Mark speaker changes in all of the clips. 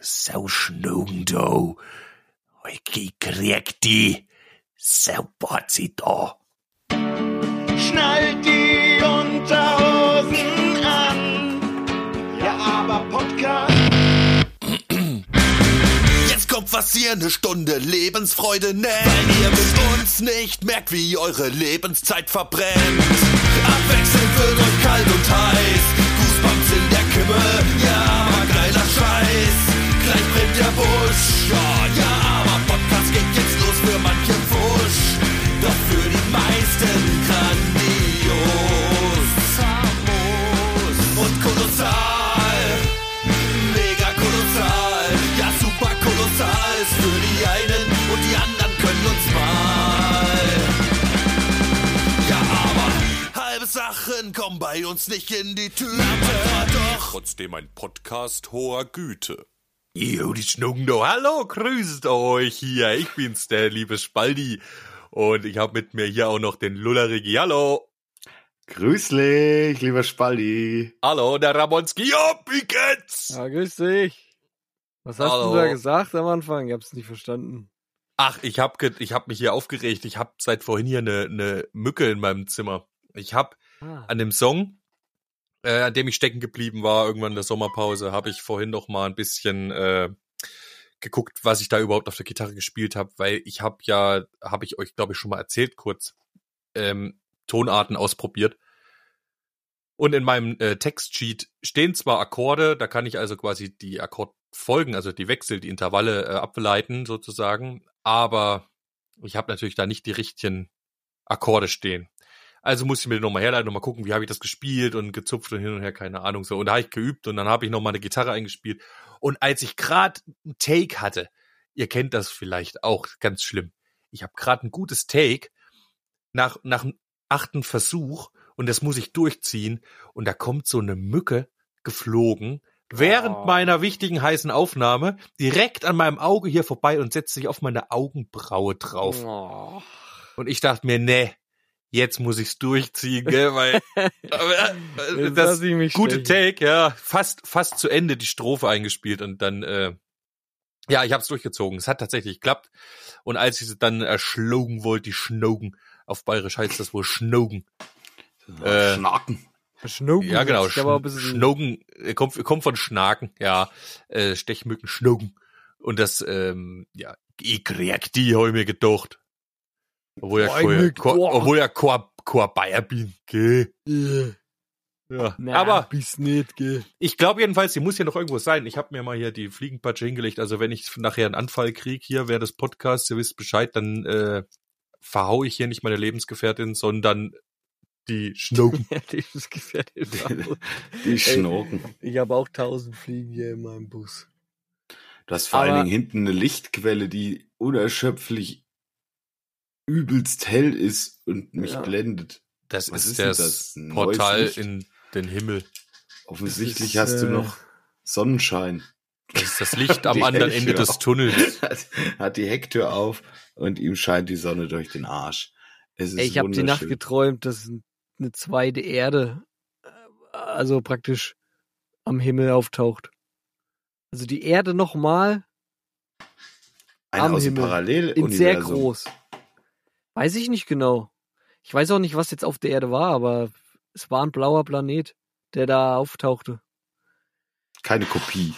Speaker 1: so schnugen du. Ich krieg die, so bot sie da.
Speaker 2: Schnallt die Unterhosen an. Ja, aber Podcast.
Speaker 1: Jetzt kommt fast hier eine Stunde Lebensfreude, ne? Wenn ihr mit uns nicht merkt, wie eure Lebenszeit verbrennt. Abwechselnd wird euch kalt und heiß. Goosebumps in der Kimme, ja, aber geiler Scheiß. Der Busch, ja, ja, aber Podcast geht jetzt los für manche Fusch. Doch für die meisten grandios. Famos und kolossal. Mega kolossal, ja super kolossal ist für die einen und die anderen können uns mal. Ja, aber halbe Sachen kommen bei uns nicht in die Tüte. doch trotzdem ein Podcast hoher Güte. Jo, die Schnucken do. Hallo, grüßt euch hier. Ich bin's, der liebe Spaldi. Und ich habe mit mir hier auch noch den Lullerigi. Hallo.
Speaker 3: Grüß dich, lieber Spaldi.
Speaker 1: Hallo, der Ramonski. Ja, wie geht's?
Speaker 4: Ja, grüß dich. Was hast
Speaker 1: Hallo.
Speaker 4: du da gesagt am Anfang? Ich hab's nicht verstanden.
Speaker 1: Ach, ich hab, ge ich hab mich hier aufgeregt. Ich hab seit vorhin hier eine, eine Mücke in meinem Zimmer. Ich hab
Speaker 4: Ah.
Speaker 1: an dem Song, äh, an dem ich stecken geblieben war, irgendwann in der Sommerpause, habe ich vorhin noch mal ein bisschen äh, geguckt, was ich da überhaupt auf der Gitarre gespielt habe, weil ich habe ja, habe ich euch glaube ich schon mal erzählt kurz, ähm, Tonarten ausprobiert. Und in meinem äh, Textsheet stehen zwar Akkorde, da kann ich also quasi die Akkordfolgen, also die Wechsel, die Intervalle äh, ableiten sozusagen, aber ich habe natürlich da nicht die richtigen Akkorde stehen. Also musste ich mir den nochmal herleiten, nochmal gucken, wie habe ich das gespielt und gezupft und hin und her, keine Ahnung so. Und da habe ich geübt und dann habe ich nochmal eine Gitarre eingespielt. Und als ich gerade einen Take hatte, ihr kennt das vielleicht auch, ganz schlimm. Ich habe gerade ein gutes Take nach, nach dem achten Versuch und das muss ich durchziehen und da kommt so eine Mücke geflogen während
Speaker 4: Oh.
Speaker 1: meiner wichtigen heißen Aufnahme direkt an meinem Auge hier vorbei und setzt sich auf meine Augenbraue drauf.
Speaker 4: Oh.
Speaker 1: Und ich dachte mir, nee, jetzt muss ich's durchziehen, gell, weil aber, äh, das
Speaker 4: lass ich mich
Speaker 1: gute
Speaker 4: stechen.
Speaker 1: Take, ja, fast fast zu Ende die Strophe eingespielt und dann äh, ja, ich habe es durchgezogen. Es hat tatsächlich geklappt. Und als ich es dann erschlagen wollte, die Schnogen, auf Bayerisch heißt das wohl Schnogen. Äh,
Speaker 3: Schnaken.
Speaker 4: Schnucken.
Speaker 1: Ja, genau. Schnogen äh, kommt, kommt von Schnaken, ja. Äh, Stechmücken, Schnogen. Und das, ähm, ja, ich krieg die, habe ich mir gedacht. Obwohl ja,
Speaker 4: boah.
Speaker 1: obwohl ja kein, kein Bayer bin, gell.
Speaker 4: Äh,
Speaker 1: Ja.
Speaker 4: Na,
Speaker 1: Aber
Speaker 4: bis nicht, gell.
Speaker 1: ich glaube jedenfalls, die muss hier noch irgendwo sein. Ich habe mir mal hier die Fliegenpatsche hingelegt. Also wenn ich nachher einen Anfall krieg hier während des Podcasts, ihr wisst Bescheid, dann äh, verhau ich hier nicht meine Lebensgefährtin, sondern die Schnogen.
Speaker 4: Ja, Lebensgefährtin.
Speaker 3: Die Schnoken.
Speaker 4: Ich habe auch tausend Fliegen hier in meinem Bus.
Speaker 3: Du hast vor allen
Speaker 4: Aber-
Speaker 3: Dingen hinten eine Lichtquelle, die unerschöpflich übelst hell ist und mich
Speaker 4: Ja.
Speaker 3: blendet.
Speaker 1: Das
Speaker 3: Was
Speaker 1: ist
Speaker 3: ist
Speaker 1: das,
Speaker 3: das?
Speaker 1: Portal
Speaker 3: neues Licht?
Speaker 1: in den Himmel.
Speaker 3: Offensichtlich
Speaker 4: ist,
Speaker 3: hast du
Speaker 4: äh,
Speaker 3: noch Sonnenschein.
Speaker 1: Das ist das Licht am anderen
Speaker 3: Hälfte
Speaker 1: Ende des. Tunnels.
Speaker 3: Hat, hat die Hecktür auf und ihm scheint die Sonne durch den Arsch. Es ist
Speaker 4: Ey, ich habe die Nacht geträumt, dass eine zweite Erde, äh, also praktisch am Himmel auftaucht. Also die Erde nochmal
Speaker 3: Eine
Speaker 4: am
Speaker 3: aus dem
Speaker 4: Himmel.
Speaker 3: Paralleluniversum.
Speaker 4: in sehr groß. Weiß ich nicht genau. Ich weiß auch nicht, was jetzt auf der Erde war, aber es war ein blauer Planet, der da auftauchte.
Speaker 3: Keine Kopie.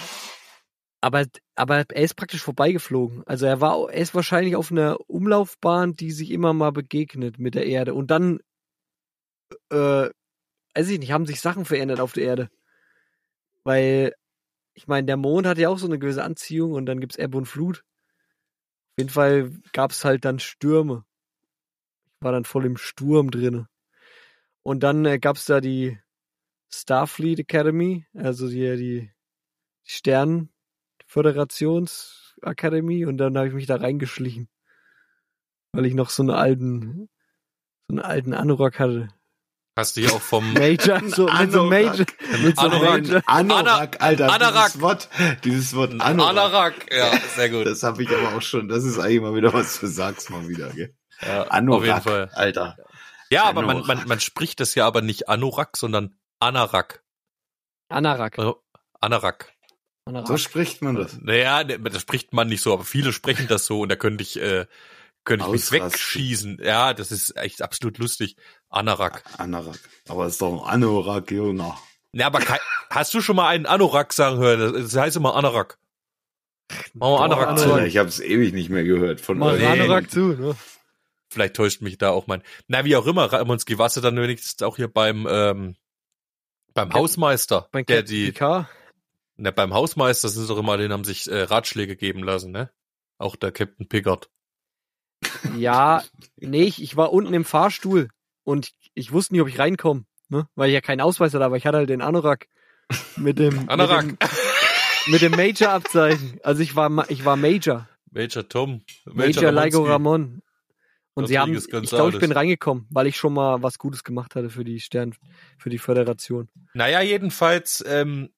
Speaker 4: Aber, aber er ist praktisch vorbeigeflogen. Also er war, er ist wahrscheinlich auf einer Umlaufbahn, die sich immer mal begegnet mit der Erde. Und dann, äh, weiß ich nicht, haben sich Sachen verändert auf der Erde. Weil, ich meine, der Mond hat ja auch so eine gewisse Anziehung und dann gibt's Ebbe und Flut. Auf jeden Fall gab's halt dann Stürme. War dann voll im Sturm drinne. Und dann äh, gab's da die Starfleet Academy, also die, die Sternenföderationsakademie und dann habe ich mich da reingeschlichen. Weil ich noch so einen alten, so einen alten Anorak hatte.
Speaker 1: Hast du hier auch vom
Speaker 4: Major, so, mit so einem Major, mit so
Speaker 1: Anorak.
Speaker 4: Major.
Speaker 3: Anorak, Alter,
Speaker 1: Anorak.
Speaker 3: dieses Wort, dieses Wort Anorak.
Speaker 1: Anorak. Ja, sehr gut.
Speaker 3: Das habe ich aber auch schon, das ist eigentlich mal wieder was du sagst mal wieder, gell?
Speaker 1: Ja,
Speaker 3: Anorak,
Speaker 1: auf jeden Fall.
Speaker 3: Alter.
Speaker 1: Ja, aber man,
Speaker 3: Anorak.
Speaker 1: man, man spricht das ja aber nicht Anorak, sondern Anarak.
Speaker 4: Anarak.
Speaker 1: Also Anarak.
Speaker 4: Anorak.
Speaker 3: So spricht man das.
Speaker 1: Naja, ne, das spricht man nicht so, aber viele sprechen das so und da könnte ich, äh, könnte ich mich wegschießen. Ja, das ist echt absolut lustig. Anorak.
Speaker 3: Anorak. Aber es ist doch ein Anorak, Jona.
Speaker 1: Ja, aber kei- hast du schon mal einen Anorak sagen hören? Das heißt immer Anorak. Machen wir Anorak
Speaker 4: Anorak.
Speaker 1: zu.
Speaker 3: Ich habe es ewig nicht mehr gehört von
Speaker 4: Mach
Speaker 3: euch.
Speaker 4: Anorak zu, ne?
Speaker 1: Vielleicht täuscht mich da auch mein. Na, wie auch immer, Ramonski, warst du dann wenigstens auch hier beim, ähm, beim
Speaker 4: Ja,
Speaker 1: Hausmeister,
Speaker 4: Mein
Speaker 1: der die, na, beim Hausmeister sind doch immer, den haben sich äh, Ratschläge geben lassen, ne? Auch der Captain Pickard.
Speaker 4: Ja, nee, ich, ich war unten im Fahrstuhl und ich wusste nicht, ob ich reinkomme, ne? Weil ich ja keinen Ausweis hatte, aber ich hatte halt den Anorak mit dem,
Speaker 1: Anorak.
Speaker 4: mit dem, mit dem Major-Abzeichen. Also ich war, ich war Major.
Speaker 1: Major Tom.
Speaker 4: Major Ligo
Speaker 1: Ramonski.
Speaker 4: Ramon. Und sie haben, ich glaube, ich bin reingekommen, weil ich schon mal was Gutes gemacht hatte für die Stern, für die Föderation.
Speaker 1: Naja, jedenfalls ähm,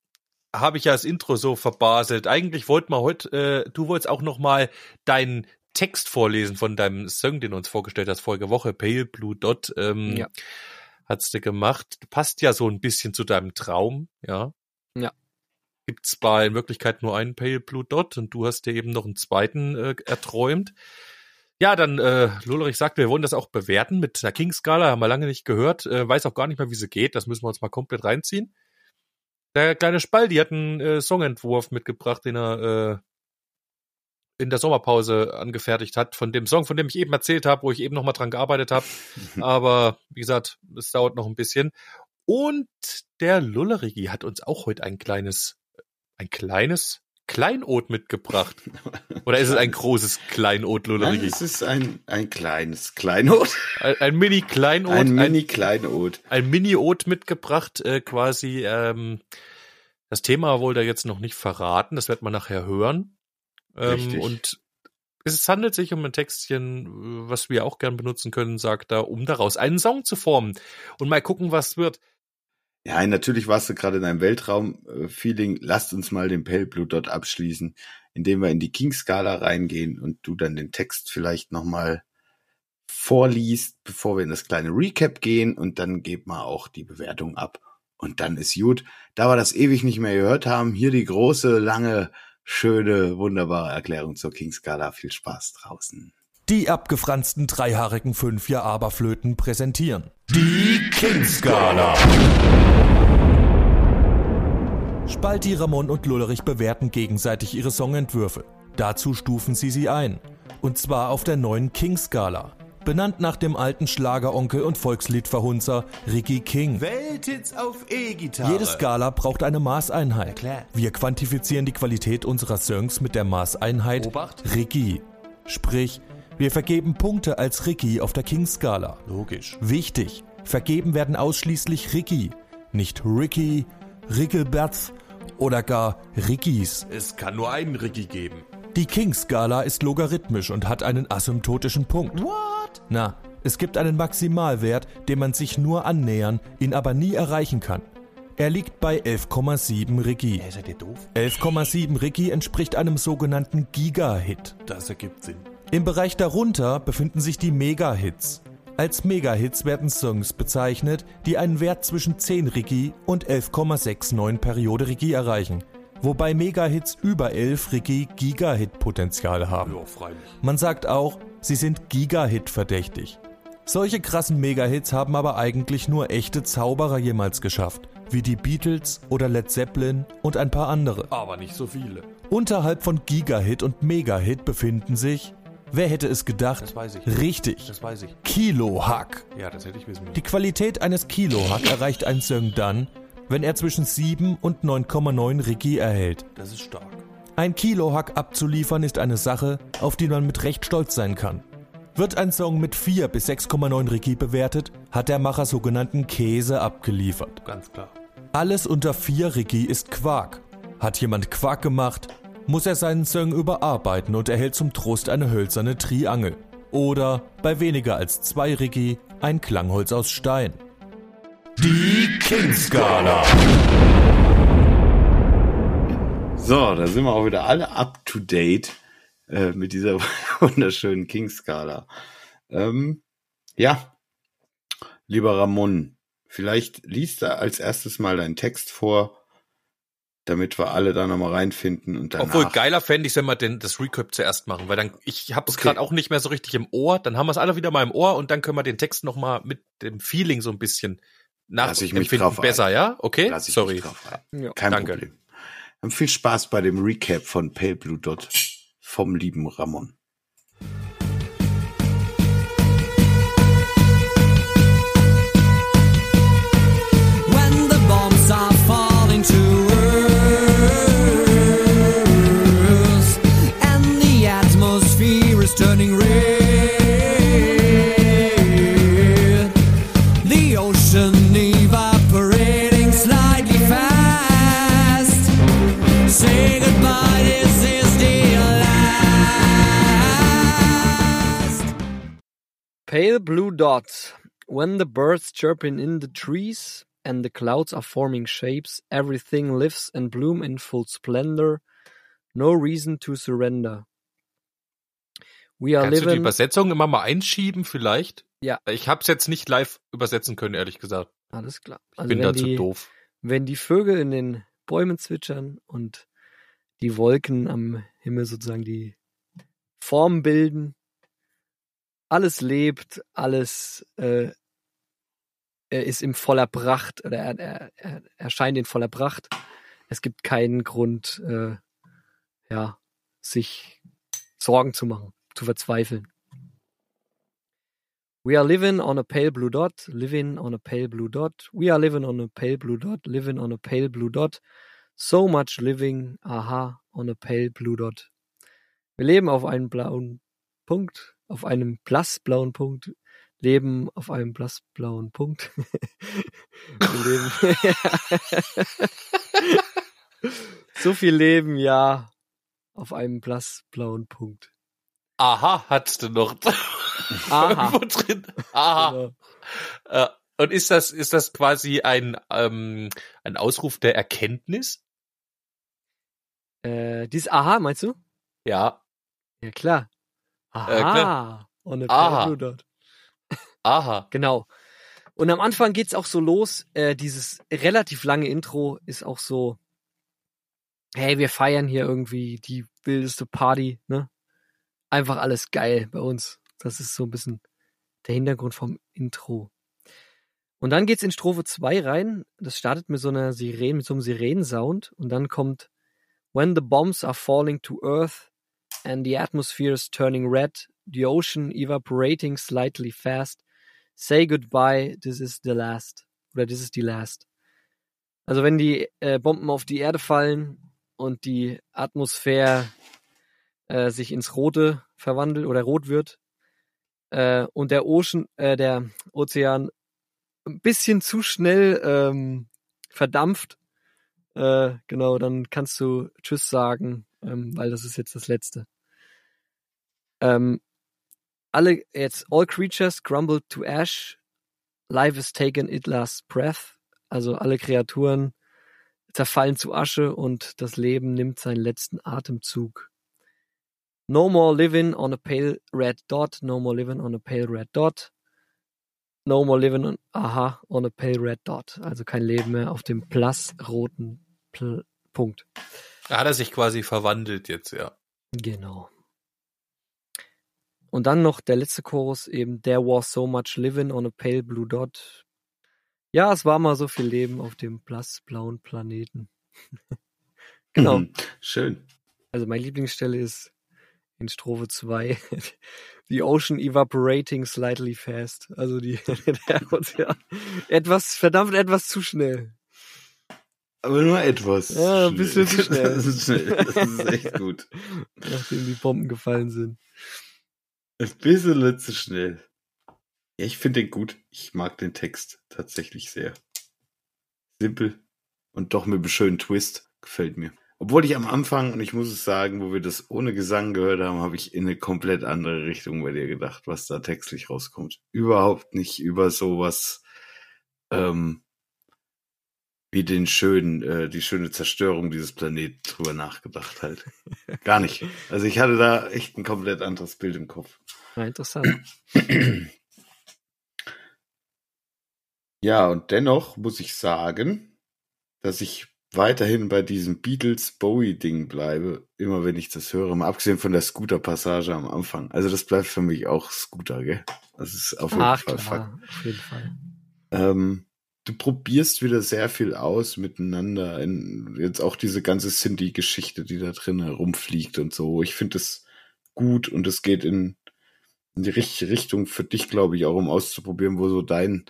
Speaker 1: habe ich ja das Intro so verbaselt. Eigentlich wollten wir heute, äh, du wolltest auch noch mal deinen Text vorlesen von deinem Song, den du uns vorgestellt hast vorige Woche, Pale Blue Dot. Ähm,
Speaker 4: Ja.
Speaker 1: Hat's dir gemacht. Passt ja so ein bisschen zu deinem Traum, ja.
Speaker 4: Ja.
Speaker 1: Gibt zwar in Wirklichkeit nur einen Pale Blue Dot und du hast dir eben noch einen zweiten äh, erträumt. Ja, dann, äh, Lullerich sagt, wir wollen das auch bewerten mit einer King-Skala, haben wir lange nicht gehört, äh, weiß auch gar nicht mehr, wie sie geht, das müssen wir uns mal komplett reinziehen. Der kleine Spaldi hat einen äh, Songentwurf mitgebracht, den er äh, in der Sommerpause angefertigt hat, von dem Song, von dem ich eben erzählt habe, wo ich eben noch mal dran gearbeitet habe. Aber wie gesagt, es dauert noch ein bisschen. Und der Lullerigi hat uns auch heute ein kleines, ein kleines Kleinod mitgebracht. Oder ist es ein großes Kleinod,
Speaker 3: Nein,
Speaker 1: Lullerigi?
Speaker 3: es ist ein, ein kleines Kleinod.
Speaker 1: Ein, ein Mini-Kleinod,
Speaker 3: Ein
Speaker 1: ein,
Speaker 3: Mini-Kleinod.
Speaker 1: ein Mini-Ot mitgebracht, äh, quasi. Ähm, das Thema wollte er jetzt noch nicht verraten, das wird man nachher hören. Ähm,
Speaker 3: Richtig.
Speaker 1: und es handelt sich um ein Textchen, äh, was wir auch gern benutzen können, sagt er, um daraus einen Song zu formen. Und mal gucken, was wird.
Speaker 3: Ja, natürlich warst du gerade in einem Weltraum-Feeling. Lasst uns mal den Pale Blue Dot abschließen, indem wir in die King-Skala reingehen und du dann den Text vielleicht nochmal vorliest, bevor wir in das kleine Recap gehen und dann geben wir auch die Bewertung ab. Und dann ist gut. Da wir das ewig nicht mehr gehört haben, hier die große, lange, schöne, wunderbare Erklärung zur King-Skala. Viel Spaß draußen.
Speaker 5: Die abgefransten dreihaarigen Fünfjahr-Aberflöten präsentieren die King-Skala. Spalti, Ramon und Lullerich bewerten gegenseitig ihre Songentwürfe. Dazu stufen sie sie ein. Und zwar auf der neuen King-Skala. Benannt nach dem alten Schlageronkel und Volksliedverhunzer Ricky King.
Speaker 6: Welthits auf E-Gitarre.
Speaker 5: Jede Skala braucht eine Maßeinheit.
Speaker 6: klar.
Speaker 5: Wir quantifizieren die Qualität unserer Songs mit der Maßeinheit
Speaker 6: Obacht.
Speaker 5: Ricky. Sprich, wir vergeben Punkte als Ricky auf der King-Skala.
Speaker 6: Logisch.
Speaker 5: Wichtig, vergeben werden ausschließlich Ricky, nicht Ricky, Rickelberts oder gar Rickys.
Speaker 6: Es kann nur einen Ricky geben.
Speaker 5: Die King-Skala ist logarithmisch und hat einen asymptotischen Punkt.
Speaker 6: What?
Speaker 5: Na, es gibt einen Maximalwert, dem man sich nur annähern, ihn aber nie erreichen kann. Er liegt bei 11,7 Ricky.
Speaker 6: Ey, seid ihr doof?
Speaker 5: 11,7 Ricky entspricht einem sogenannten Giga-Hit.
Speaker 6: Das ergibt Sinn.
Speaker 5: Im Bereich darunter befinden sich die Mega-Hits. Als Mega-Hits werden Songs bezeichnet, die einen Wert zwischen 10 Ricky und 11,69 Periode Ricky erreichen, wobei Mega-Hits über 11 Ricky Giga-Hit-Potenzial haben. Man sagt auch, sie sind Giga-Hit verdächtig. Solche krassen Mega-Hits haben aber eigentlich nur echte Zauberer jemals geschafft, wie die Beatles oder Led Zeppelin und ein paar andere.
Speaker 6: Aber nicht so viele.
Speaker 5: Unterhalb von Giga-Hit und Mega-Hit befinden sich, wer hätte es gedacht? Richtig,
Speaker 6: Das weiß ich.
Speaker 5: Kilo-Hack.
Speaker 6: Ja, das hätte ich wissen müssen.
Speaker 5: Die Qualität eines Kilo-Hack erreicht ein Song dann, wenn er zwischen 7 und 9,9 Ricky erhält.
Speaker 6: Das ist stark.
Speaker 5: Ein Kilo-Hack abzuliefern ist eine Sache, auf die man mit Recht stolz sein kann. Wird ein Song mit 4 bis 6,9 Ricky bewertet, hat der Macher sogenannten Käse abgeliefert.
Speaker 6: Ganz klar.
Speaker 5: Alles unter 4 Ricky ist Quark. Hat jemand Quark gemacht, muss er seinen Song überarbeiten und erhält zum Trost eine hölzerne Triangel. Oder bei weniger als 2 Ricky ein Klangholz aus Stein.
Speaker 6: Die King-Skala.
Speaker 3: So, da sind wir auch wieder alle up to date äh, mit dieser wunderschönen King-Skala. Ähm, ja, lieber Ramon, vielleicht liest du als erstes mal deinen Text vor damit wir alle da nochmal reinfinden und danach.
Speaker 1: Obwohl geiler fände ich, wenn wir denn das Recap zuerst machen, weil dann ich habe es
Speaker 3: Okay.
Speaker 1: gerade auch nicht mehr so richtig im Ohr. Dann haben wir es alle wieder mal im Ohr und dann können wir den Text noch mal mit dem Feeling so ein bisschen nachempfinden besser,
Speaker 3: ein.
Speaker 1: ja? Okay,
Speaker 3: Lass ich
Speaker 1: sorry.
Speaker 3: mich drauf ein.
Speaker 4: Ja.
Speaker 3: Kein
Speaker 1: Danke.
Speaker 3: Problem. Dann viel Spaß bei dem Recap von Pale Blue Dot vom lieben Ramon.
Speaker 4: Pale blue dots. When the birds chirping in the trees and the clouds are forming shapes, everything lives and bloom in full splendor. No reason to surrender. We are
Speaker 1: Kannst du die
Speaker 4: living.
Speaker 1: Übersetzung immer mal einschieben vielleicht?
Speaker 4: Ja.
Speaker 1: Ich habe es jetzt nicht live übersetzen können, ehrlich gesagt.
Speaker 4: Alles klar.
Speaker 1: Ich
Speaker 4: Also
Speaker 1: bin
Speaker 4: wenn
Speaker 1: dazu
Speaker 4: die,
Speaker 1: doof.
Speaker 4: wenn die Vögel in den Bäumen zwitschern und die Wolken am Himmel sozusagen die Form bilden, alles lebt, alles äh, ist in voller Pracht oder er, er, er erscheint in voller Pracht. Es gibt keinen Grund, äh, ja, sich Sorgen zu machen, zu verzweifeln. We are living on a pale blue dot, living on a pale blue dot. We are living on a pale blue dot, living on a pale blue dot. So much living, aha, on a pale blue dot. Wir leben auf einem blauen Punkt, auf einem blassblauen Punkt, leben auf einem blassblauen Punkt. Leben so viel Leben, ja, auf einem blassblauen Punkt.
Speaker 1: Aha, hattest du noch.
Speaker 4: Aha.
Speaker 1: Drin. Aha.
Speaker 4: Genau.
Speaker 1: Äh, und ist das, ist das quasi ein, ähm, ein Ausruf der Erkenntnis?
Speaker 4: Äh, dieses Aha, meinst du?
Speaker 1: Ja.
Speaker 4: Ja, klar. Aha.
Speaker 1: Äh.
Speaker 4: On a
Speaker 1: Aha.
Speaker 4: dot.
Speaker 1: Aha.
Speaker 4: Genau. Und am Anfang geht's auch so los. Äh, dieses relativ lange Intro ist auch so, hey, wir feiern hier irgendwie die wildeste Party, ne? Einfach alles geil bei uns. Das ist so ein bisschen der Hintergrund vom Intro. Und dann geht's in Strophe 2 rein. Das startet mit so einer Sirene, mit so einem Sirenensound. Und dann kommt When the bombs are falling to earth and the atmosphere is turning red, the ocean evaporating slightly fast, say goodbye, this is the last. Oder this is the last. Also wenn die äh, Bomben auf die Erde fallen und die Atmosphäre äh, sich ins Rote verwandelt oder rot wird äh, und der Ocean, äh, der Ozean ein bisschen zu schnell ähm, verdampft, äh, genau, dann kannst du Tschüss sagen, ähm, weil das ist jetzt das Letzte. Ähm, alle jetzt all creatures crumble to ash, life is taken it last breath. Also alle Kreaturen zerfallen zu Asche und das Leben nimmt seinen letzten Atemzug. No more living on a pale red dot, no more living on a pale red dot. No more living on, aha, on a pale red dot. Also kein Leben mehr auf dem blassroten Pl Punkt.
Speaker 1: Da hat er sich quasi verwandelt jetzt, ja.
Speaker 4: Genau. Und dann noch der letzte Chorus eben There was so much living on a pale blue dot. Ja, es war mal so viel Leben auf dem blassblauen Planeten. genau.
Speaker 3: Mhm. Schön.
Speaker 4: Also meine Lieblingsstelle ist in Strophe 2 The ocean evaporating slightly fast. Also die der Ozean etwas verdammt etwas zu schnell.
Speaker 3: Aber nur etwas.
Speaker 4: Ja, ein bisschen zu schnell.
Speaker 3: Das ist, schnell. Das ist echt gut.
Speaker 4: Nachdem die Bomben gefallen sind.
Speaker 3: Ein bisschen zu schnell. Ja, ich finde den gut. Ich mag den Text tatsächlich sehr. Simpel und doch mit einem schönen Twist. Gefällt mir. Obwohl ich am Anfang, und ich muss es sagen, wo wir das ohne Gesang gehört haben, habe ich in eine komplett andere Richtung bei dir gedacht, was da textlich rauskommt. Überhaupt nicht über sowas ähm, wie den schönen, äh, die schöne Zerstörung dieses Planeten drüber nachgedacht halt. Gar nicht. Also ich hatte da echt ein komplett anderes Bild im Kopf.
Speaker 4: Ja, interessant.
Speaker 3: Ja, und dennoch muss ich sagen, dass ich weiterhin bei diesem Beatles-Bowie-Ding bleibe, immer wenn ich das höre, mal abgesehen von der Scooter-Passage am Anfang. Also das bleibt für mich auch Scooter, gell? Das ist auf jeden
Speaker 4: Ach
Speaker 3: Fall Fakt.
Speaker 4: klar, auf jeden Fall.
Speaker 3: Ähm, du probierst wieder sehr viel aus miteinander. In, jetzt auch diese ganze Cindy-Geschichte, die da drin herumfliegt und so. Ich finde es gut und es geht in, in die richtige Richtung für dich, glaube ich, auch um auszuprobieren, wo so dein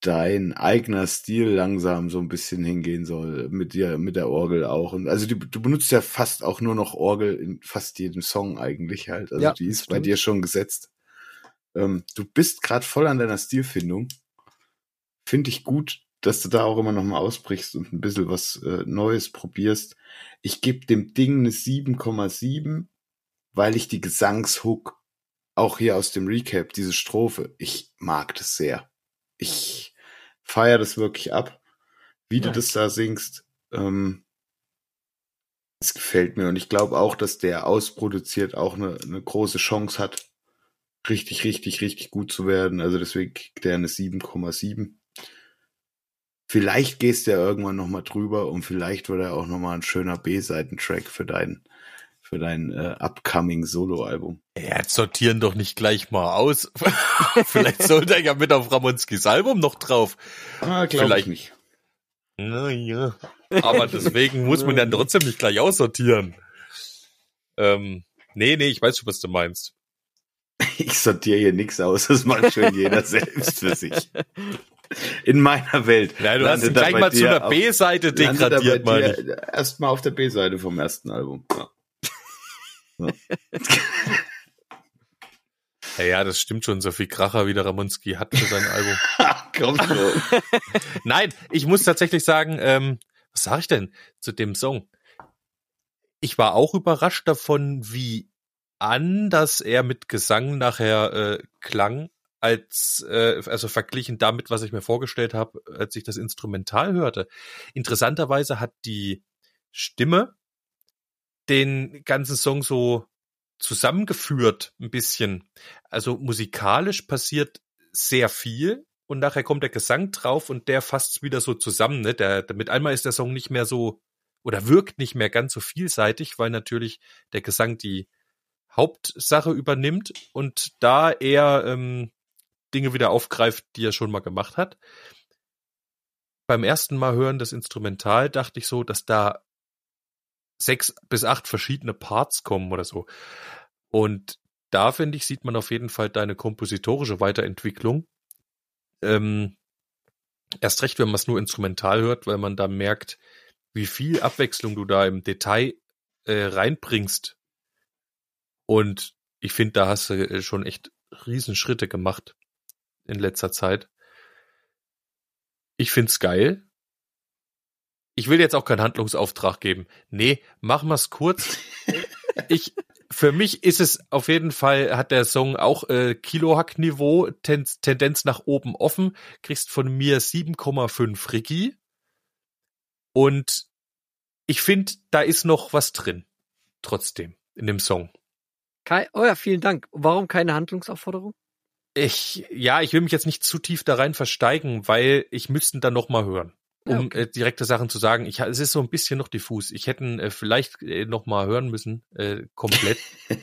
Speaker 3: dein eigener Stil langsam so ein bisschen hingehen soll mit dir mit der Orgel auch und also die, du benutzt ja fast auch nur noch Orgel in fast jedem Song eigentlich halt also
Speaker 4: Ja,
Speaker 3: die ist
Speaker 4: das
Speaker 3: bei
Speaker 4: stimmt.
Speaker 3: dir schon gesetzt ähm, du bist gerade voll an deiner Stilfindung finde ich gut dass du da auch immer noch mal ausbrichst und ein bisschen was äh, Neues probierst ich gebe dem Ding eine 7,7 weil ich die Gesangshook auch hier aus dem Recap diese Strophe ich mag das sehr ich feiere das wirklich ab, wie du
Speaker 4: Nice.
Speaker 3: das da singst. Ähm, es gefällt mir und ich glaube auch, dass der ausproduziert auch eine, eine große Chance hat, richtig, richtig, richtig gut zu werden. Also deswegen kriegt der eine 7,7. Vielleicht gehst du ja irgendwann noch mal drüber und vielleicht wird er auch noch mal ein schöner B-Seiten-Track für dein für dein äh, upcoming Solo-Album.
Speaker 1: Ja, jetzt sortieren doch nicht gleich mal aus. Vielleicht sollte er ja mit auf Ramonskis Album noch drauf.
Speaker 3: Ah,
Speaker 1: Vielleicht-
Speaker 3: ich nicht.
Speaker 1: Naja. Aber deswegen muss man dann trotzdem nicht gleich aussortieren. Ähm, nee, nee, ich weiß schon, was du meinst.
Speaker 3: Ich sortiere hier nichts aus, das macht schon jeder selbst für sich. In meiner Welt.
Speaker 1: Nein, du hast ihn gleich mal zu einer B-Seite
Speaker 3: er
Speaker 1: degradiert, meine ich.
Speaker 3: Erstmal auf der B-Seite vom ersten Album. Ja.
Speaker 1: Ja, ja, das stimmt schon, so viel Kracher wie der Ramonski hat für sein Album.
Speaker 3: Komm schon.
Speaker 1: Nein, ich muss tatsächlich sagen, ähm, was sage ich denn zu dem Song? Ich war auch überrascht davon, wie anders er mit Gesang nachher äh, klang, als äh, also verglichen damit, was ich mir vorgestellt habe, als ich das Instrumental hörte. Interessanterweise hat die Stimme den ganzen Song so zusammengeführt, ein bisschen. Also musikalisch passiert sehr viel und nachher kommt der Gesang drauf und der fasst wieder so zusammen. Ne? Der, der, mit einmal ist der Song nicht mehr so oder wirkt nicht mehr ganz so vielseitig, weil natürlich der Gesang die Hauptsache übernimmt und da er ähm, Dinge wieder aufgreift, die er schon mal gemacht hat. Beim ersten Mal hören das Instrumental dachte ich so, dass da sechs bis acht verschiedene Parts kommen oder so. Und da finde ich, sieht man auf jeden Fall deine kompositorische Weiterentwicklung. Ähm, erst recht, wenn man es nur instrumental hört, weil man da merkt, wie viel Abwechslung du da im Detail äh, reinbringst. Und ich finde, da hast du äh, schon echt Riesenschritte gemacht in letzter Zeit. Ich find's geil. Ich will jetzt auch keinen Handlungsauftrag geben. Nee, machen wir's kurz. Ich, für mich ist es auf jeden Fall, hat der Song auch äh, Kilohack-Niveau, Ten Tendenz nach oben offen, kriegst von mir 7,5 Rigi. Und ich finde, da ist noch was drin. Trotzdem, in dem Song.
Speaker 4: Kai, oh ja, vielen Dank. Warum keine Handlungsaufforderung?
Speaker 1: Ich, ja, ich will mich jetzt nicht zu tief da rein versteigen, weil ich müsste dann noch mal hören, um
Speaker 4: okay.
Speaker 1: äh, direkte Sachen zu sagen. Ich, es ist so ein bisschen noch diffus. Ich hätten äh, vielleicht äh, noch mal hören müssen, äh, komplett.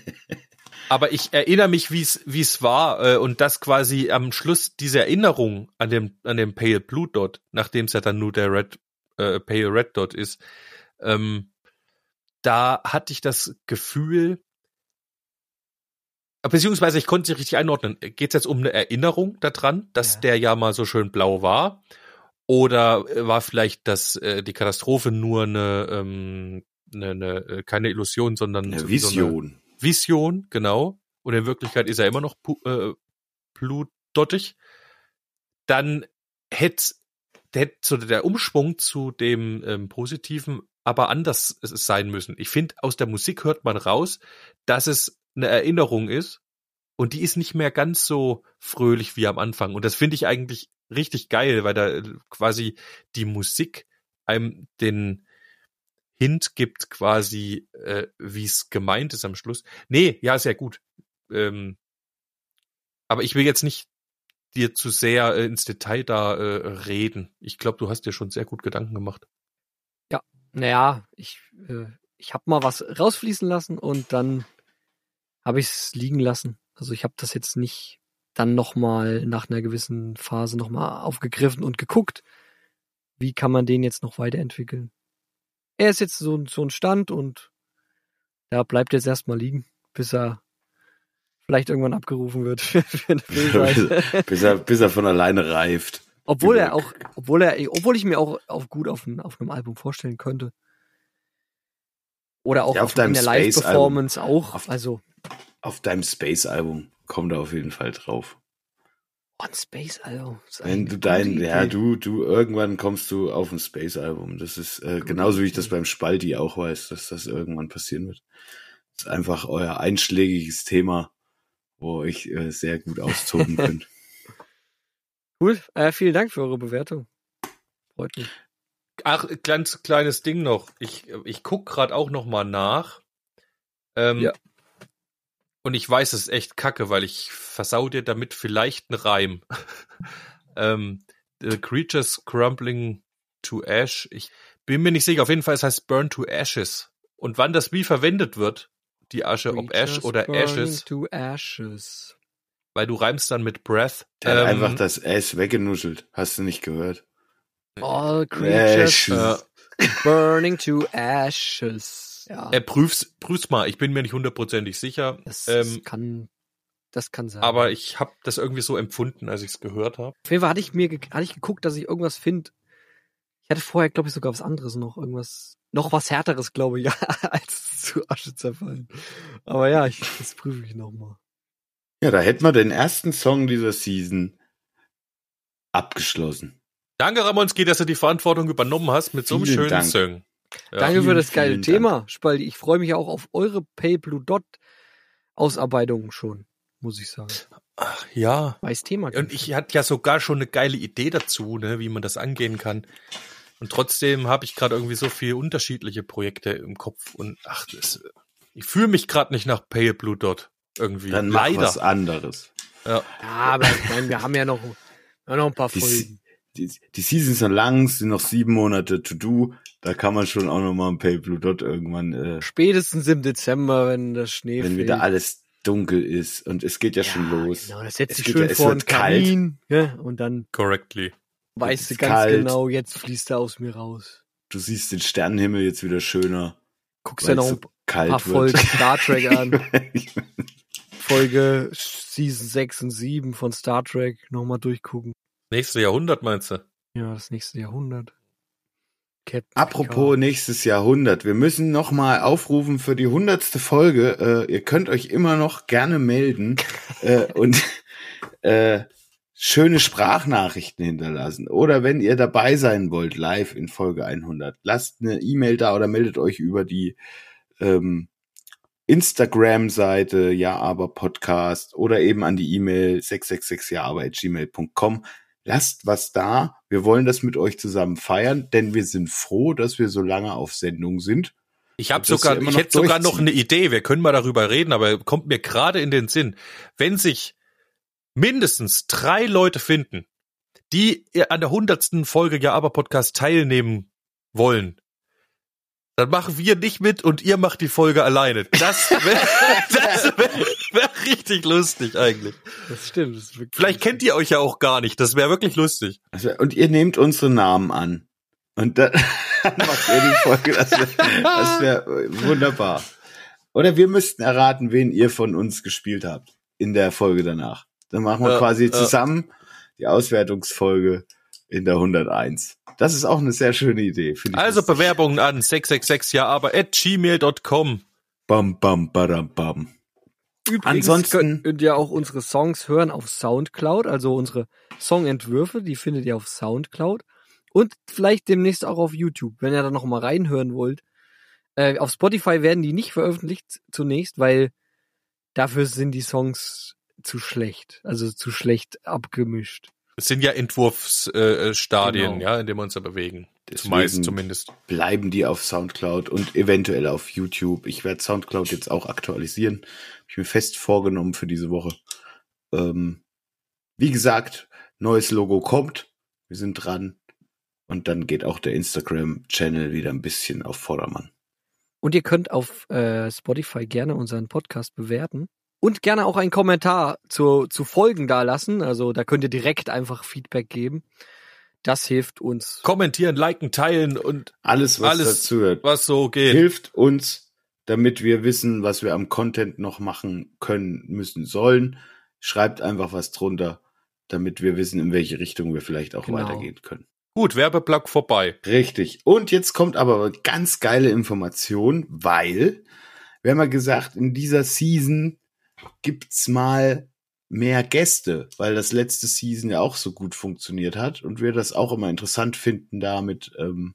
Speaker 1: Aber ich erinnere mich, wie es wie es war äh, und das quasi am Schluss diese Erinnerung an dem an dem Pale Blue Dot, nachdem es ja dann nur der Red äh, Pale Red Dot ist, ähm, da hatte ich das Gefühl, beziehungsweise ich konnte nicht richtig einordnen. Geht es jetzt um eine Erinnerung daran, dass
Speaker 4: Ja.
Speaker 1: der ja mal so schön blau war? Oder äh, war vielleicht das äh, die Katastrophe nur eine, ähm, eine, eine äh, keine Illusion, sondern
Speaker 3: Eine
Speaker 1: wie so eine
Speaker 3: Vision.
Speaker 1: Vision, genau. Und in Wirklichkeit ist er immer noch äh, blutdottig. Dann hätte hätte so der Umschwung zu dem ähm, Positiven aber anders es sein müssen. Ich finde, aus der Musik hört man raus, dass es eine Erinnerung ist und die ist nicht mehr ganz so fröhlich wie am Anfang. Und das finde ich eigentlich richtig geil, weil da äh, quasi die Musik einem den Hint gibt, quasi, äh, wie es gemeint ist am Schluss. Nee, ja, sehr gut. Ähm, aber ich will jetzt nicht dir zu sehr äh, ins Detail da äh, reden. Ich glaube, du hast dir schon sehr gut Gedanken gemacht.
Speaker 4: Naja, ich, äh, ich habe mal was rausfließen lassen und dann habe ich es liegen lassen. Also ich habe das jetzt nicht dann nochmal nach einer gewissen Phase nochmal aufgegriffen und geguckt, wie kann man den jetzt noch weiterentwickeln. Er ist jetzt so, so ein Stand und da bleibt jetzt erstmal liegen, bis er vielleicht irgendwann abgerufen wird für eine Fehlseite.
Speaker 3: bis, er, bis er von alleine reift.
Speaker 4: Obwohl er auch, obwohl er, obwohl ich mir auch, auch gut auf, ein, auf einem Album vorstellen könnte. Oder auch
Speaker 3: Ja, auf
Speaker 4: auf, in der. Live-Performance auch.
Speaker 3: Auf-
Speaker 4: also,
Speaker 3: Auf deinem Space-Album kommt er auf jeden Fall drauf.
Speaker 4: On Space, ist
Speaker 3: Wenn du dein, ja, du, du, irgendwann kommst du auf ein Space-Album. Das ist äh, genauso wie ich das beim Spalti auch weiß, dass das irgendwann passieren wird. Das ist einfach euer einschlägiges Thema, wo ich äh, sehr gut austoben könnt.
Speaker 4: Cool. Äh, vielen Dank für eure Bewertung. Freut mich.
Speaker 1: Ach, ganz kleines Ding noch. Ich, ich guck gerade auch noch mal nach. Ähm,
Speaker 4: Ja.
Speaker 1: Und ich weiß, es ist echt kacke, weil ich versau dir damit vielleicht einen Reim. ähm, the creatures crumbling to ash. Ich bin mir nicht sicher. Auf jeden Fall, es heißt burn to ashes. Und wann das wie verwendet wird, die Asche, ob Ash oder Ashes,
Speaker 4: To ashes.
Speaker 1: weil du reimst dann mit Breath.
Speaker 3: Der hat
Speaker 1: Ähm,
Speaker 3: einfach das S weggenuschelt. Hast du nicht gehört?
Speaker 4: All creatures
Speaker 3: Ashes.
Speaker 4: burning to ashes. Ja,
Speaker 1: äh, prüf's, prüf's mal. Ich bin mir nicht hundertprozentig sicher.
Speaker 4: das,
Speaker 1: ähm,
Speaker 4: kann, das kann sein.
Speaker 1: aber ich habe das irgendwie so empfunden, als ich es gehört habe.
Speaker 4: Auf jeden Fall hatte ich mir, hatte ich geguckt, dass ich irgendwas finde. Ich hatte vorher, glaube ich, sogar was anderes noch, irgendwas, noch was härteres, glaube ich, als zu Asche zerfallen. Aber ja, ich, das prüfe ich nochmal.
Speaker 3: Ja, da hätten wir den ersten Song dieser Season abgeschlossen.
Speaker 1: Danke, Ramonski, dass du die Verantwortung übernommen hast mit so einem
Speaker 3: Vielen
Speaker 1: schönen
Speaker 3: Dank.
Speaker 1: Song. Ja.
Speaker 4: Danke für
Speaker 3: vielen,
Speaker 4: das geile Thema, Spaldi. Ich freue mich auch auf eure Pale Blue Dot Ausarbeitungen schon, muss ich sagen.
Speaker 1: Ach, ja.
Speaker 4: Weiß Thema.
Speaker 1: Und ich hatte ja sogar schon eine geile Idee dazu, ne, wie man das angehen kann. Und trotzdem habe ich gerade irgendwie so viele unterschiedliche Projekte im Kopf und ach, das, ich fühle mich gerade nicht nach Pale Blue Dot irgendwie.
Speaker 3: Dann mach
Speaker 1: Leider.
Speaker 3: was anderes.
Speaker 1: Ja.
Speaker 4: ja, aber ich meine, wir haben ja noch, noch ein paar
Speaker 3: Die,
Speaker 4: Folgen.
Speaker 3: die, die Season ist noch lang, es sind noch sieben Monate to do. Da kann man schon auch noch mal ein Pale Blue Dot irgendwann, äh,
Speaker 4: Spätestens im Dezember, wenn das Schnee
Speaker 3: wenn
Speaker 4: fällt.
Speaker 3: wieder alles dunkel ist und es geht ja, schon los.
Speaker 4: Genau, das setzt
Speaker 3: Es
Speaker 4: sich schön
Speaker 3: ja-
Speaker 4: vor
Speaker 3: wird
Speaker 4: den Kamin, ja, und dann
Speaker 1: Correctly.
Speaker 4: weißt du ganz
Speaker 3: kalt.
Speaker 4: genau, jetzt fließt er aus mir raus.
Speaker 3: Du siehst den Sternenhimmel jetzt wieder schöner,
Speaker 4: Guckst ja noch
Speaker 3: so
Speaker 4: ein
Speaker 3: kalt
Speaker 4: paar
Speaker 3: wird.
Speaker 4: Folgen Star Trek an. Folge Season 6 und 7 von Star Trek nochmal durchgucken.
Speaker 1: Nächste Jahrhundert meinst du?
Speaker 4: Ja, das nächste Jahrhundert. Captain
Speaker 3: Apropos nächstes Jahrhundert, wir müssen noch mal aufrufen für die hundertste Folge. Äh, ihr könnt euch immer noch gerne melden äh, und äh, schöne Sprachnachrichten hinterlassen. Oder wenn ihr dabei sein wollt, live in Folge 100, lasst eine E-Mail da oder meldet euch über die ähm, Instagram-Seite Ja aber Podcast oder eben an die E-Mail 666 ja aber gmail.com. Lasst was da. Wir wollen das mit euch zusammen feiern, denn wir sind froh, dass wir so lange auf Sendung sind.
Speaker 1: Ich habe sogar, ich
Speaker 3: noch
Speaker 1: hätte sogar noch eine Idee. Wir können mal darüber reden, aber kommt mir gerade in den Sinn. Wenn sich mindestens drei Leute finden, die an der hundertsten Folge Ja aber Podcast teilnehmen wollen, dann machen wir nicht mit und ihr macht die Folge alleine. Das wäre das wär, wär richtig lustig eigentlich.
Speaker 4: Das stimmt. Das
Speaker 1: Vielleicht kennt ihr euch ja auch gar nicht. Das wäre wirklich lustig.
Speaker 3: Also, und ihr nehmt unsere Namen an. Und dann macht ihr die Folge. Das wäre wär wunderbar. Oder wir müssten erraten, wen ihr von uns gespielt habt in der Folge danach. Dann machen wir
Speaker 1: Ja,
Speaker 3: quasi
Speaker 1: ja.
Speaker 3: zusammen die Auswertungsfolge in der 101. Das ist auch eine sehr schöne Idee. finde ich
Speaker 1: Also. Bewerbungen an 666 ja aber at gmail.com.
Speaker 3: Bam, bam, badam, bam.
Speaker 4: Übrigens
Speaker 3: Ansonsten-
Speaker 4: könnt ihr auch unsere Songs hören auf Soundcloud, also unsere Songentwürfe, die findet ihr auf Soundcloud und vielleicht demnächst auch auf YouTube, wenn ihr da noch mal reinhören wollt. Äh, auf Spotify werden die nicht veröffentlicht zunächst, weil dafür sind die Songs zu schlecht, also zu schlecht abgemischt.
Speaker 1: Es sind ja Entwurfsstadien, äh, Stadien,
Speaker 4: Genau.
Speaker 1: ja, in denen wir uns da bewegen.
Speaker 3: Deswegen-
Speaker 1: Zumeist zumindest.
Speaker 3: bleiben die auf Soundcloud und eventuell auf YouTube. Ich werde Soundcloud jetzt auch aktualisieren. Hab ich mir fest vorgenommen für diese Woche. Ähm, wie gesagt, neues Logo kommt. Wir sind dran. Und dann geht auch der Instagram-Channel wieder ein bisschen auf Vordermann.
Speaker 4: Und ihr könnt auf äh, Spotify gerne unseren Podcast bewerten. Und gerne auch einen Kommentar zu, zu Folgen da lassen. Also da könnt ihr direkt einfach Feedback geben. Das hilft uns.
Speaker 1: Kommentieren, liken, teilen und
Speaker 3: Alles, was
Speaker 1: Alles,
Speaker 3: dazu gehört,
Speaker 1: was so geht.
Speaker 3: hilft uns, damit wir wissen, was wir am Content noch machen können, müssen, sollen. Schreibt einfach was drunter, damit wir wissen, in welche Richtung wir vielleicht auch
Speaker 4: Genau.
Speaker 3: weitergehen können.
Speaker 1: Gut, Werbeblock vorbei.
Speaker 3: Richtig. Und jetzt kommt aber ganz geile Information, weil wir haben ja gesagt, in dieser Season gibt's mal mehr Gäste, weil das letzte Season ja auch so gut funktioniert hat und wir das auch immer interessant finden, da mit ähm,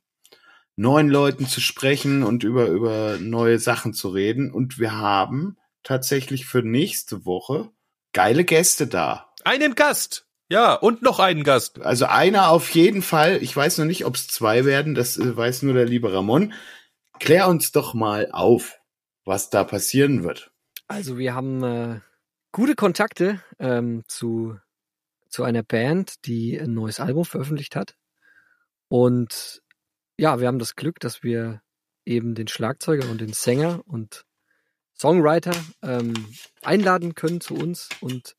Speaker 3: neuen Leuten zu sprechen und über, über neue Sachen zu reden. Und wir haben tatsächlich für nächste Woche geile Gäste da.
Speaker 1: Einen Gast. Ja, und noch einen Gast.
Speaker 3: Also einer auf jeden Fall. Ich weiß noch nicht, ob es zwei werden. Das äh, weiß nur der liebe Ramon. Klär uns doch mal auf, was da passieren wird.
Speaker 4: Also wir haben äh, gute Kontakte ähm, zu, zu einer Band, die ein neues Album veröffentlicht hat. Und ja, wir haben das Glück, dass wir eben den Schlagzeuger und den Sänger und Songwriter ähm, einladen können zu uns und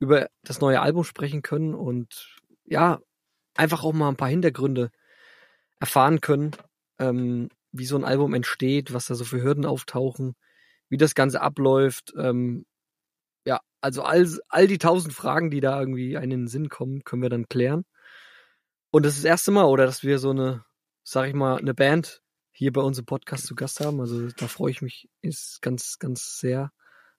Speaker 4: über das neue Album sprechen können und ja, einfach auch mal ein paar Hintergründe erfahren können, ähm, wie so ein Album entsteht, was da so für Hürden auftauchen, wie das Ganze abläuft. Ähm, ja, also all, all die tausend Fragen, die da irgendwie einen in den Sinn kommen, können wir dann klären. Und das ist das erste Mal, oder dass wir so eine, sag ich mal, eine Band hier bei uns im Podcast zu Gast haben. Also da freue ich mich ist ganz, ganz sehr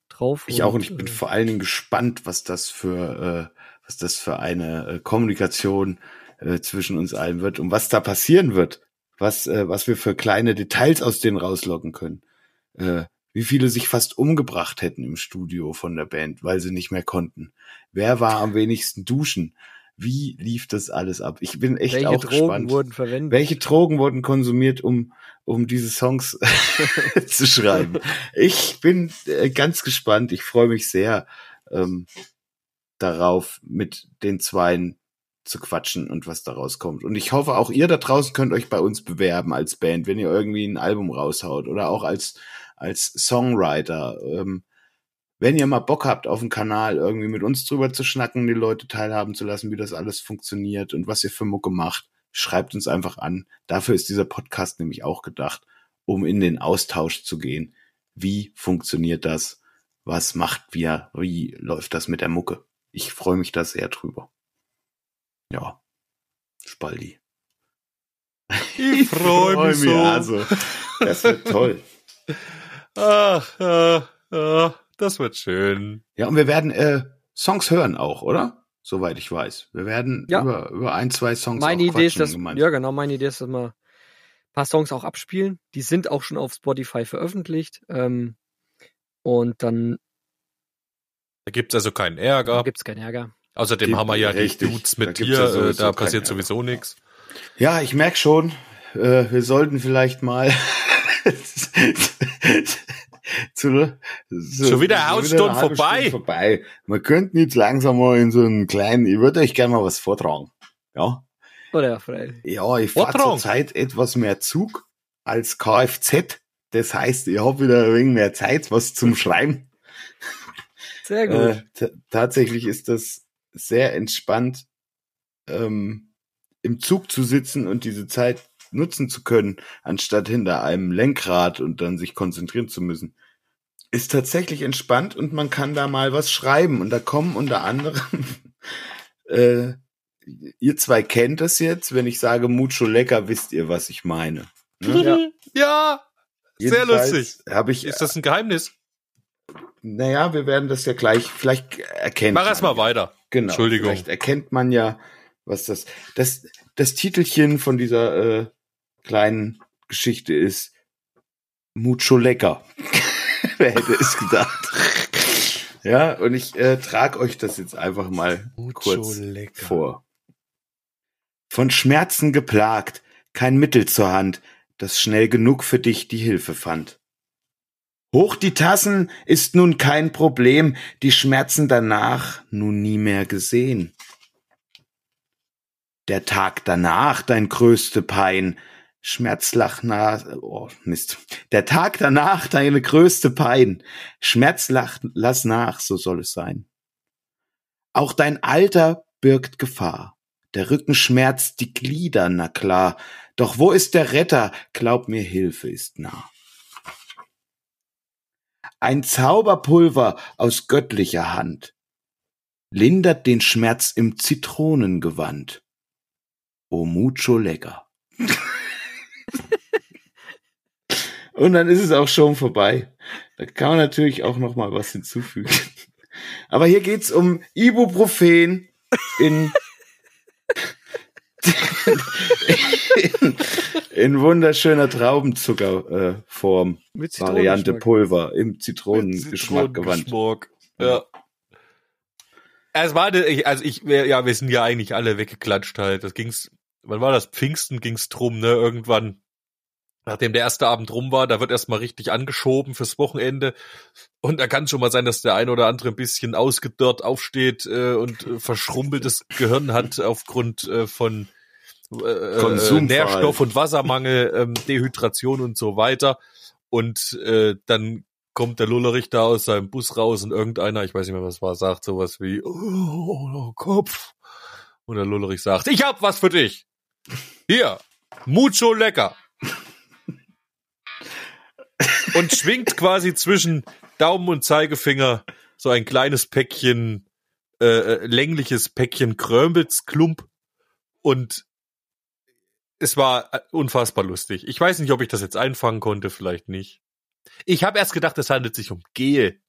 Speaker 4: drauf.
Speaker 3: Ich auch und ich bin
Speaker 4: äh,
Speaker 3: vor allen Dingen gespannt, was das für äh, was das für eine äh, Kommunikation äh, zwischen uns allen wird und was da passieren wird, was äh, was wir für kleine Details aus denen rauslocken können. Äh, wie viele sich fast umgebracht hätten im Studio von der Band, weil sie nicht mehr konnten. Wer war am wenigsten duschen? Wie lief das alles ab? Ich bin echt
Speaker 4: welche
Speaker 3: auch
Speaker 4: Drogen
Speaker 3: gespannt.
Speaker 4: wurden verwendet?
Speaker 3: Welche Drogen wurden konsumiert, um, um diese Songs zu schreiben? Ich bin äh, ganz gespannt. Ich freue mich sehr ähm, darauf, mit den Zweien zu quatschen und was daraus kommt. Und ich hoffe, auch ihr da draußen könnt euch bei uns bewerben als Band, wenn ihr irgendwie ein Album raushaut oder auch als, als Songwriter. Ähm, wenn ihr mal Bock habt, auf dem Kanal irgendwie mit uns drüber zu schnacken, die Leute teilhaben zu lassen, wie das alles funktioniert und was ihr für Mucke macht, schreibt uns einfach an. Dafür ist dieser Podcast nämlich auch gedacht, um in den Austausch zu gehen. Wie funktioniert das? Was macht wir? Wie läuft das mit der Mucke? Ich freue mich da sehr drüber. Ja, Spaldi.
Speaker 1: Ich freue mich so.
Speaker 3: Also, das wird toll.
Speaker 1: Ach, äh, äh, das wird schön.
Speaker 3: Ja, und wir werden äh, Songs hören auch, oder? Soweit ich weiß. Wir werden
Speaker 4: Ja.
Speaker 3: über, über ein, zwei Songs
Speaker 4: meine
Speaker 3: auch
Speaker 4: Idee ist, dass,
Speaker 3: gemeinsam.
Speaker 4: ja genau, meine Idee ist, dass wir ein paar Songs auch abspielen. Die sind auch schon auf Spotify veröffentlicht. Ähm, und dann
Speaker 1: Da gibt's also keinen Ärger.
Speaker 4: gibt's keinen Ärger.
Speaker 1: Außerdem
Speaker 3: Gibt-
Speaker 1: haben wir ja
Speaker 3: richtig.
Speaker 1: die Dudes
Speaker 3: Da
Speaker 1: mit dir,
Speaker 3: ja
Speaker 1: äh, da
Speaker 3: keinen
Speaker 1: passiert sowieso nichts.
Speaker 3: Ja, ich merk schon, äh, wir sollten vielleicht mal zu, zu,
Speaker 1: Schon wieder eine Stunde
Speaker 3: eine halbe
Speaker 1: vorbei.
Speaker 3: Stunde vorbei. Wir könnten jetzt langsam mal in so einen kleinen, ich würde euch gerne mal was vortragen. Ja,
Speaker 4: Oder Freilich.
Speaker 3: ja ich fahre zurzeit etwas mehr Zug als Kfz. Das heißt, ich habe wieder ein wenig mehr Zeit, was zum Schreiben.
Speaker 4: Sehr gut.
Speaker 3: Äh, tatsächlich ist das sehr entspannt, ähm, im Zug zu sitzen und diese Zeit nutzen zu können, anstatt hinter einem Lenkrad und dann sich konzentrieren zu müssen. Ist tatsächlich entspannt und man kann da mal was schreiben. Und da kommen unter anderem, äh, ihr zwei kennt das jetzt, wenn ich sage Mucho lecker, wisst ihr, was ich meine. Ne?
Speaker 4: Ja.
Speaker 1: Ja, sehr lustig.
Speaker 3: Ich,
Speaker 1: Ist das ein Geheimnis?
Speaker 3: naja, wir werden das ja gleich, vielleicht erkennen.
Speaker 1: Mach erst mal weiter.
Speaker 3: Genau.
Speaker 1: Entschuldigung.
Speaker 3: Vielleicht erkennt man ja, was das, das, das Titelchen von dieser äh, kleinen Geschichte ist Mucho lecker. Wer hätte es gedacht? ja, und ich äh, trage euch das jetzt einfach mal kurz vor. Von Schmerzen geplagt, kein Mittel zur Hand, das schnell genug für dich die Hilfe fand. Hoch die Tassen ist nun kein Problem, die Schmerzen danach nun nie mehr gesehen. Der Tag danach dein größte Pein, Schmerzlach nach, oh Mist. Der Tag danach deine größte Pein, Schmerzlach lass nach, so soll es sein. Auch dein Alter birgt Gefahr. Der Rücken schmerzt die Glieder, na klar. Doch wo ist der Retter? Glaub mir, Hilfe ist nah. Ein Zauberpulver aus göttlicher Hand lindert den Schmerz im Zitronengewand. O mucho lecker. Und dann ist es auch schon vorbei. Da kann man natürlich auch noch mal was hinzufügen. Aber hier geht's um Ibuprofen in, in, in wunderschöner Traubenzuckerform. Äh, Variante. Pulver im Zitronengeschmack gewandt.
Speaker 1: Ja. Es war, also ich, wir- ja, wir sind ja eigentlich alle weggeklatscht halt. Das ging's, wann war das? Pfingsten ging's drum, ne? Irgendwann, nachdem der erste Abend rum war, da wird erstmal richtig angeschoben fürs Wochenende. Und da kann schon mal sein, dass der ein oder andere ein bisschen ausgedörrt aufsteht äh, und äh, verschrumpeltes Gehirn hat aufgrund äh, von äh,
Speaker 3: Konsumverhalten.
Speaker 1: Nährstoff- und Wassermangel, ähm, Dehydration und so weiter. Und äh, dann kommt der Lullerich da aus seinem Bus raus und irgendeiner, ich weiß nicht mehr, was war, sagt sowas wie, oh, oh, Kopf. Und der Lullerich sagt, ich hab was für dich. Hier, mucho lecker. Und schwingt quasi zwischen Daumen und Zeigefinger so ein kleines Päckchen, äh, äh, längliches Päckchen Krömbelsklump und es war äh, unfassbar lustig. Ich weiß nicht, ob ich das jetzt einfangen konnte, vielleicht nicht. Ich habe erst gedacht, es handelt sich um Gel.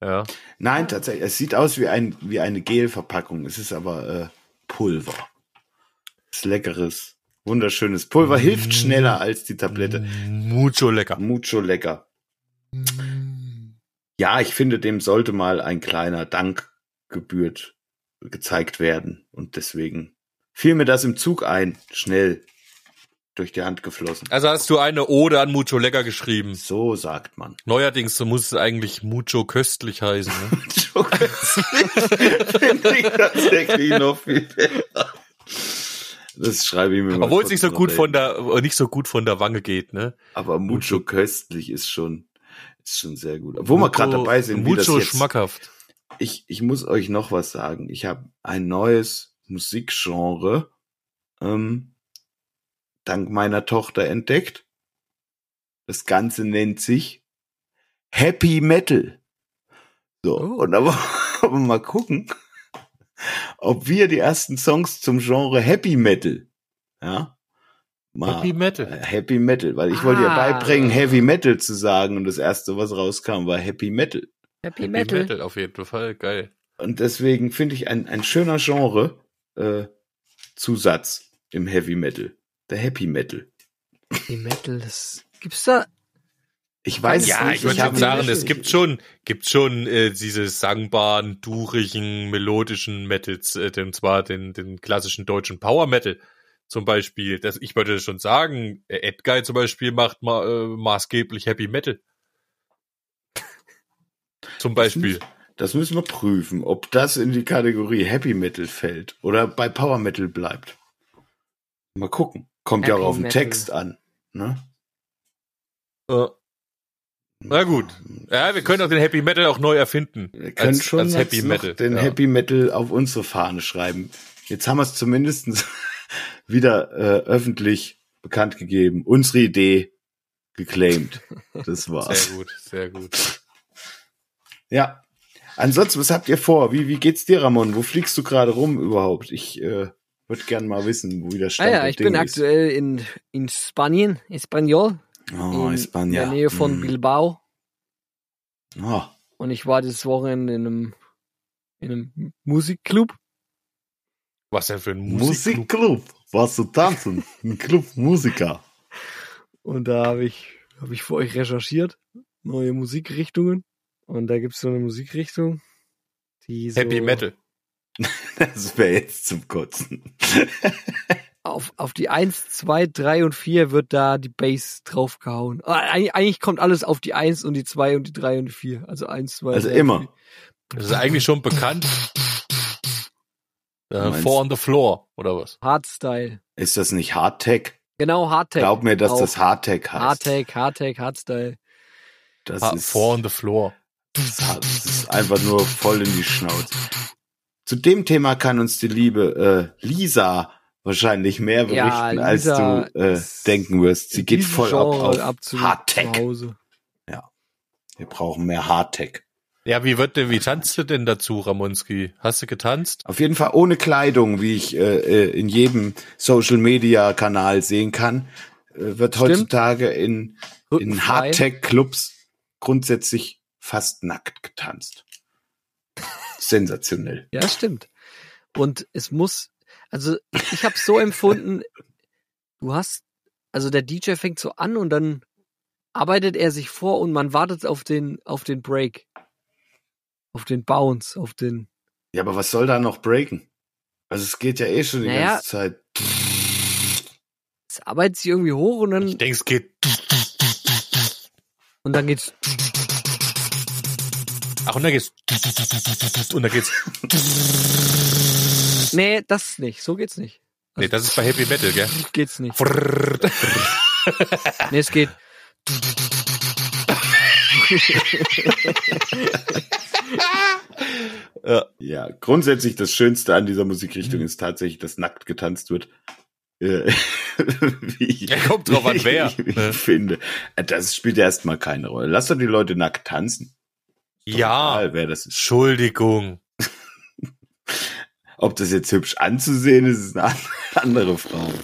Speaker 1: Ja.
Speaker 3: Nein, tatsächlich. Es sieht aus wie, ein, wie eine Gelverpackung. Es ist aber äh, Pulver. ist leckeres, wunderschönes Pulver. Hilft schneller als die Tablette.
Speaker 1: Mucho lecker.
Speaker 3: Mucho lecker. Ja, ich finde, dem sollte mal ein kleiner Dank gebührt, gezeigt werden. Und deswegen fiel mir das im Zug ein. Schnell durch die Hand geflossen.
Speaker 1: Also hast du eine Ode an Mucho lecker geschrieben.
Speaker 3: So sagt man.
Speaker 1: Neuerdings muss es eigentlich Mucho köstlich heißen. Ne?
Speaker 3: Finde ich tatsächlich noch viel besser. Das schreibe ich mir mal.
Speaker 1: Obwohl es nicht so gut
Speaker 3: dahin.
Speaker 1: von der nicht so gut von der Wange geht, ne?
Speaker 3: Aber Mucho köstlich ist schon, ist schon sehr gut. Wo wir gerade dabei sind, wie das
Speaker 1: Mucho
Speaker 3: jetzt,
Speaker 1: schmackhaft.
Speaker 3: ich, ich muss euch noch was sagen. Ich habe ein neues Musikgenre ähm, dank meiner Tochter entdeckt. Das Ganze nennt sich Happy Metal. So,
Speaker 4: Oh.
Speaker 3: und aber, aber mal gucken, ob wir die ersten Songs zum Genre Happy Metal, ja, mal
Speaker 1: Happy Metal.
Speaker 3: äh, Happy Metal, weil ich wollte ihr
Speaker 4: Ah.
Speaker 3: beibringen, Heavy Metal zu sagen und das erste, was rauskam, war Happy Metal.
Speaker 4: Happy
Speaker 1: Happy
Speaker 4: Metal.
Speaker 1: Metal auf jeden Fall, geil.
Speaker 3: Und deswegen finde ich ein, ein schöner Genre äh, Zusatz im Heavy Metal. Der Happy Metal.
Speaker 4: Happy Metal, das gibt's da.
Speaker 3: Ich weiß
Speaker 1: ja,
Speaker 3: es nicht.
Speaker 1: ich würde sagen, es gibt schon, gibt schon äh, diese sangbaren, durigen, melodischen Metals, äh, und zwar den, den klassischen deutschen Power Metal zum Beispiel. Das, ich würde schon sagen, äh, Edguy zum Beispiel macht ma, äh, maßgeblich Happy Metal. Zum Beispiel.
Speaker 3: Das müssen wir prüfen, ob das in die Kategorie Happy Metal fällt oder bei Power Metal bleibt. Mal gucken. Kommt ja
Speaker 4: Happy
Speaker 3: auch auf den
Speaker 4: Metal.
Speaker 3: Text an. Ne?
Speaker 1: Äh, na gut. Ja, wir können auch den Happy Metal auch neu erfinden.
Speaker 3: Wir können
Speaker 1: als,
Speaker 3: schon
Speaker 1: als
Speaker 3: jetzt
Speaker 1: Happy
Speaker 3: noch
Speaker 1: Metal.
Speaker 3: den
Speaker 1: ja.
Speaker 3: Happy Metal auf unsere Fahne schreiben. Jetzt haben wir es zumindest wieder äh, öffentlich bekannt gegeben. Unsere Idee geclaimed. Das war's.
Speaker 1: Sehr gut, sehr gut.
Speaker 3: Ja. Ansonsten, was habt ihr vor? Wie, wie geht's dir, Ramon? Wo fliegst du gerade rum überhaupt? Ich äh, würde gern mal wissen, wo der
Speaker 4: Ah
Speaker 3: Stand
Speaker 4: ja,
Speaker 3: der
Speaker 4: ich bin
Speaker 3: Dinge ist.
Speaker 4: aktuell in, in Spanien, Espanyol,
Speaker 3: Oh,
Speaker 4: in
Speaker 3: Espanja.
Speaker 4: der Nähe von
Speaker 3: Mm.
Speaker 4: Bilbao.
Speaker 3: Oh,
Speaker 4: Und ich war das Wochenende in einem, in einem Musikclub.
Speaker 1: Was denn für ein Musikclub?
Speaker 3: Musikclub. Warst du tanzen? Ein Club Musiker.
Speaker 4: Und da habe ich, habe ich für euch recherchiert. Neue Musikrichtungen. Und da gibt's so eine Musikrichtung, die so
Speaker 1: Happy Metal.
Speaker 3: Das wäre jetzt zum Kotzen.
Speaker 4: auf, auf die 1, 2, 3 und 4 wird da die Bass draufgehauen. Ah, Eigentlich, eigentlich kommt alles auf die 1 und die 2 und die 3 und die 4. Also 1, 2,
Speaker 3: Also
Speaker 4: 3,
Speaker 3: immer.
Speaker 4: 4.
Speaker 1: Das ist eigentlich schon bekannt. Äh, four on the floor, oder was?
Speaker 4: Hardstyle.
Speaker 3: Ist das nicht Hardtech?
Speaker 4: Genau, Hardtech.
Speaker 3: Glaub mir, dass
Speaker 4: Auch.
Speaker 3: das Hardtech heißt.
Speaker 4: Hardtech, Hardtech, Hardstyle.
Speaker 3: Das
Speaker 1: Ha
Speaker 3: ist,
Speaker 1: four on the floor.
Speaker 3: das ist einfach nur voll in die Schnauze. Zu dem Thema kann uns die liebe äh, Lisa wahrscheinlich mehr berichten,
Speaker 4: Ja,
Speaker 3: als du äh, denken wirst. Sie geht voll ab
Speaker 4: Genre
Speaker 3: auf
Speaker 4: zu,
Speaker 3: Hardtech.
Speaker 4: zu Hause.
Speaker 3: Wir brauchen mehr Hardtech.
Speaker 1: Ja, wie wird denn, wie tanzt du denn dazu, Ramonski? Hast du getanzt?
Speaker 3: Auf jeden Fall ohne Kleidung, wie ich äh, äh, in jedem Social Media Kanal sehen kann, äh, wird
Speaker 4: Stimmt.
Speaker 3: heutzutage in, in
Speaker 4: Rückenfrei.
Speaker 3: Hardtech Clubs grundsätzlich fast nackt getanzt. Sensationell.
Speaker 4: Ja, stimmt. Und es muss, also ich habe so empfunden, du hast, also der DJ fängt so an und dann arbeitet er sich vor und man wartet auf den, auf den Break. Auf den Bounce, auf den.
Speaker 3: Ja, aber was soll da noch breaken? Also es geht ja eh schon die
Speaker 4: Naja.
Speaker 3: ganze Zeit.
Speaker 4: Es arbeitet sich irgendwie hoch und
Speaker 1: Ich
Speaker 4: dann,
Speaker 1: denke, es geht.
Speaker 4: und dann geht's.
Speaker 1: Ach, und dann geht's. Und dann geht's.
Speaker 4: Nee, das nicht. So geht's nicht.
Speaker 1: Nee, das ist bei Heavy Metal, gell?
Speaker 4: Geht's nicht. Nee, es geht.
Speaker 1: Ja.
Speaker 3: Grundsätzlich das Schönste an dieser Musikrichtung ist tatsächlich, dass nackt getanzt wird. Äh, wie ich,
Speaker 1: Ja, kommt drauf an, wer,
Speaker 3: wie ich
Speaker 1: ne?
Speaker 3: finde. Das spielt ja erstmal keine Rolle. Lass doch die Leute nackt tanzen.
Speaker 1: Ja,
Speaker 3: Egal, wer das ist.
Speaker 1: Entschuldigung.
Speaker 3: Ob das jetzt hübsch anzusehen ist, ist eine andere Frage.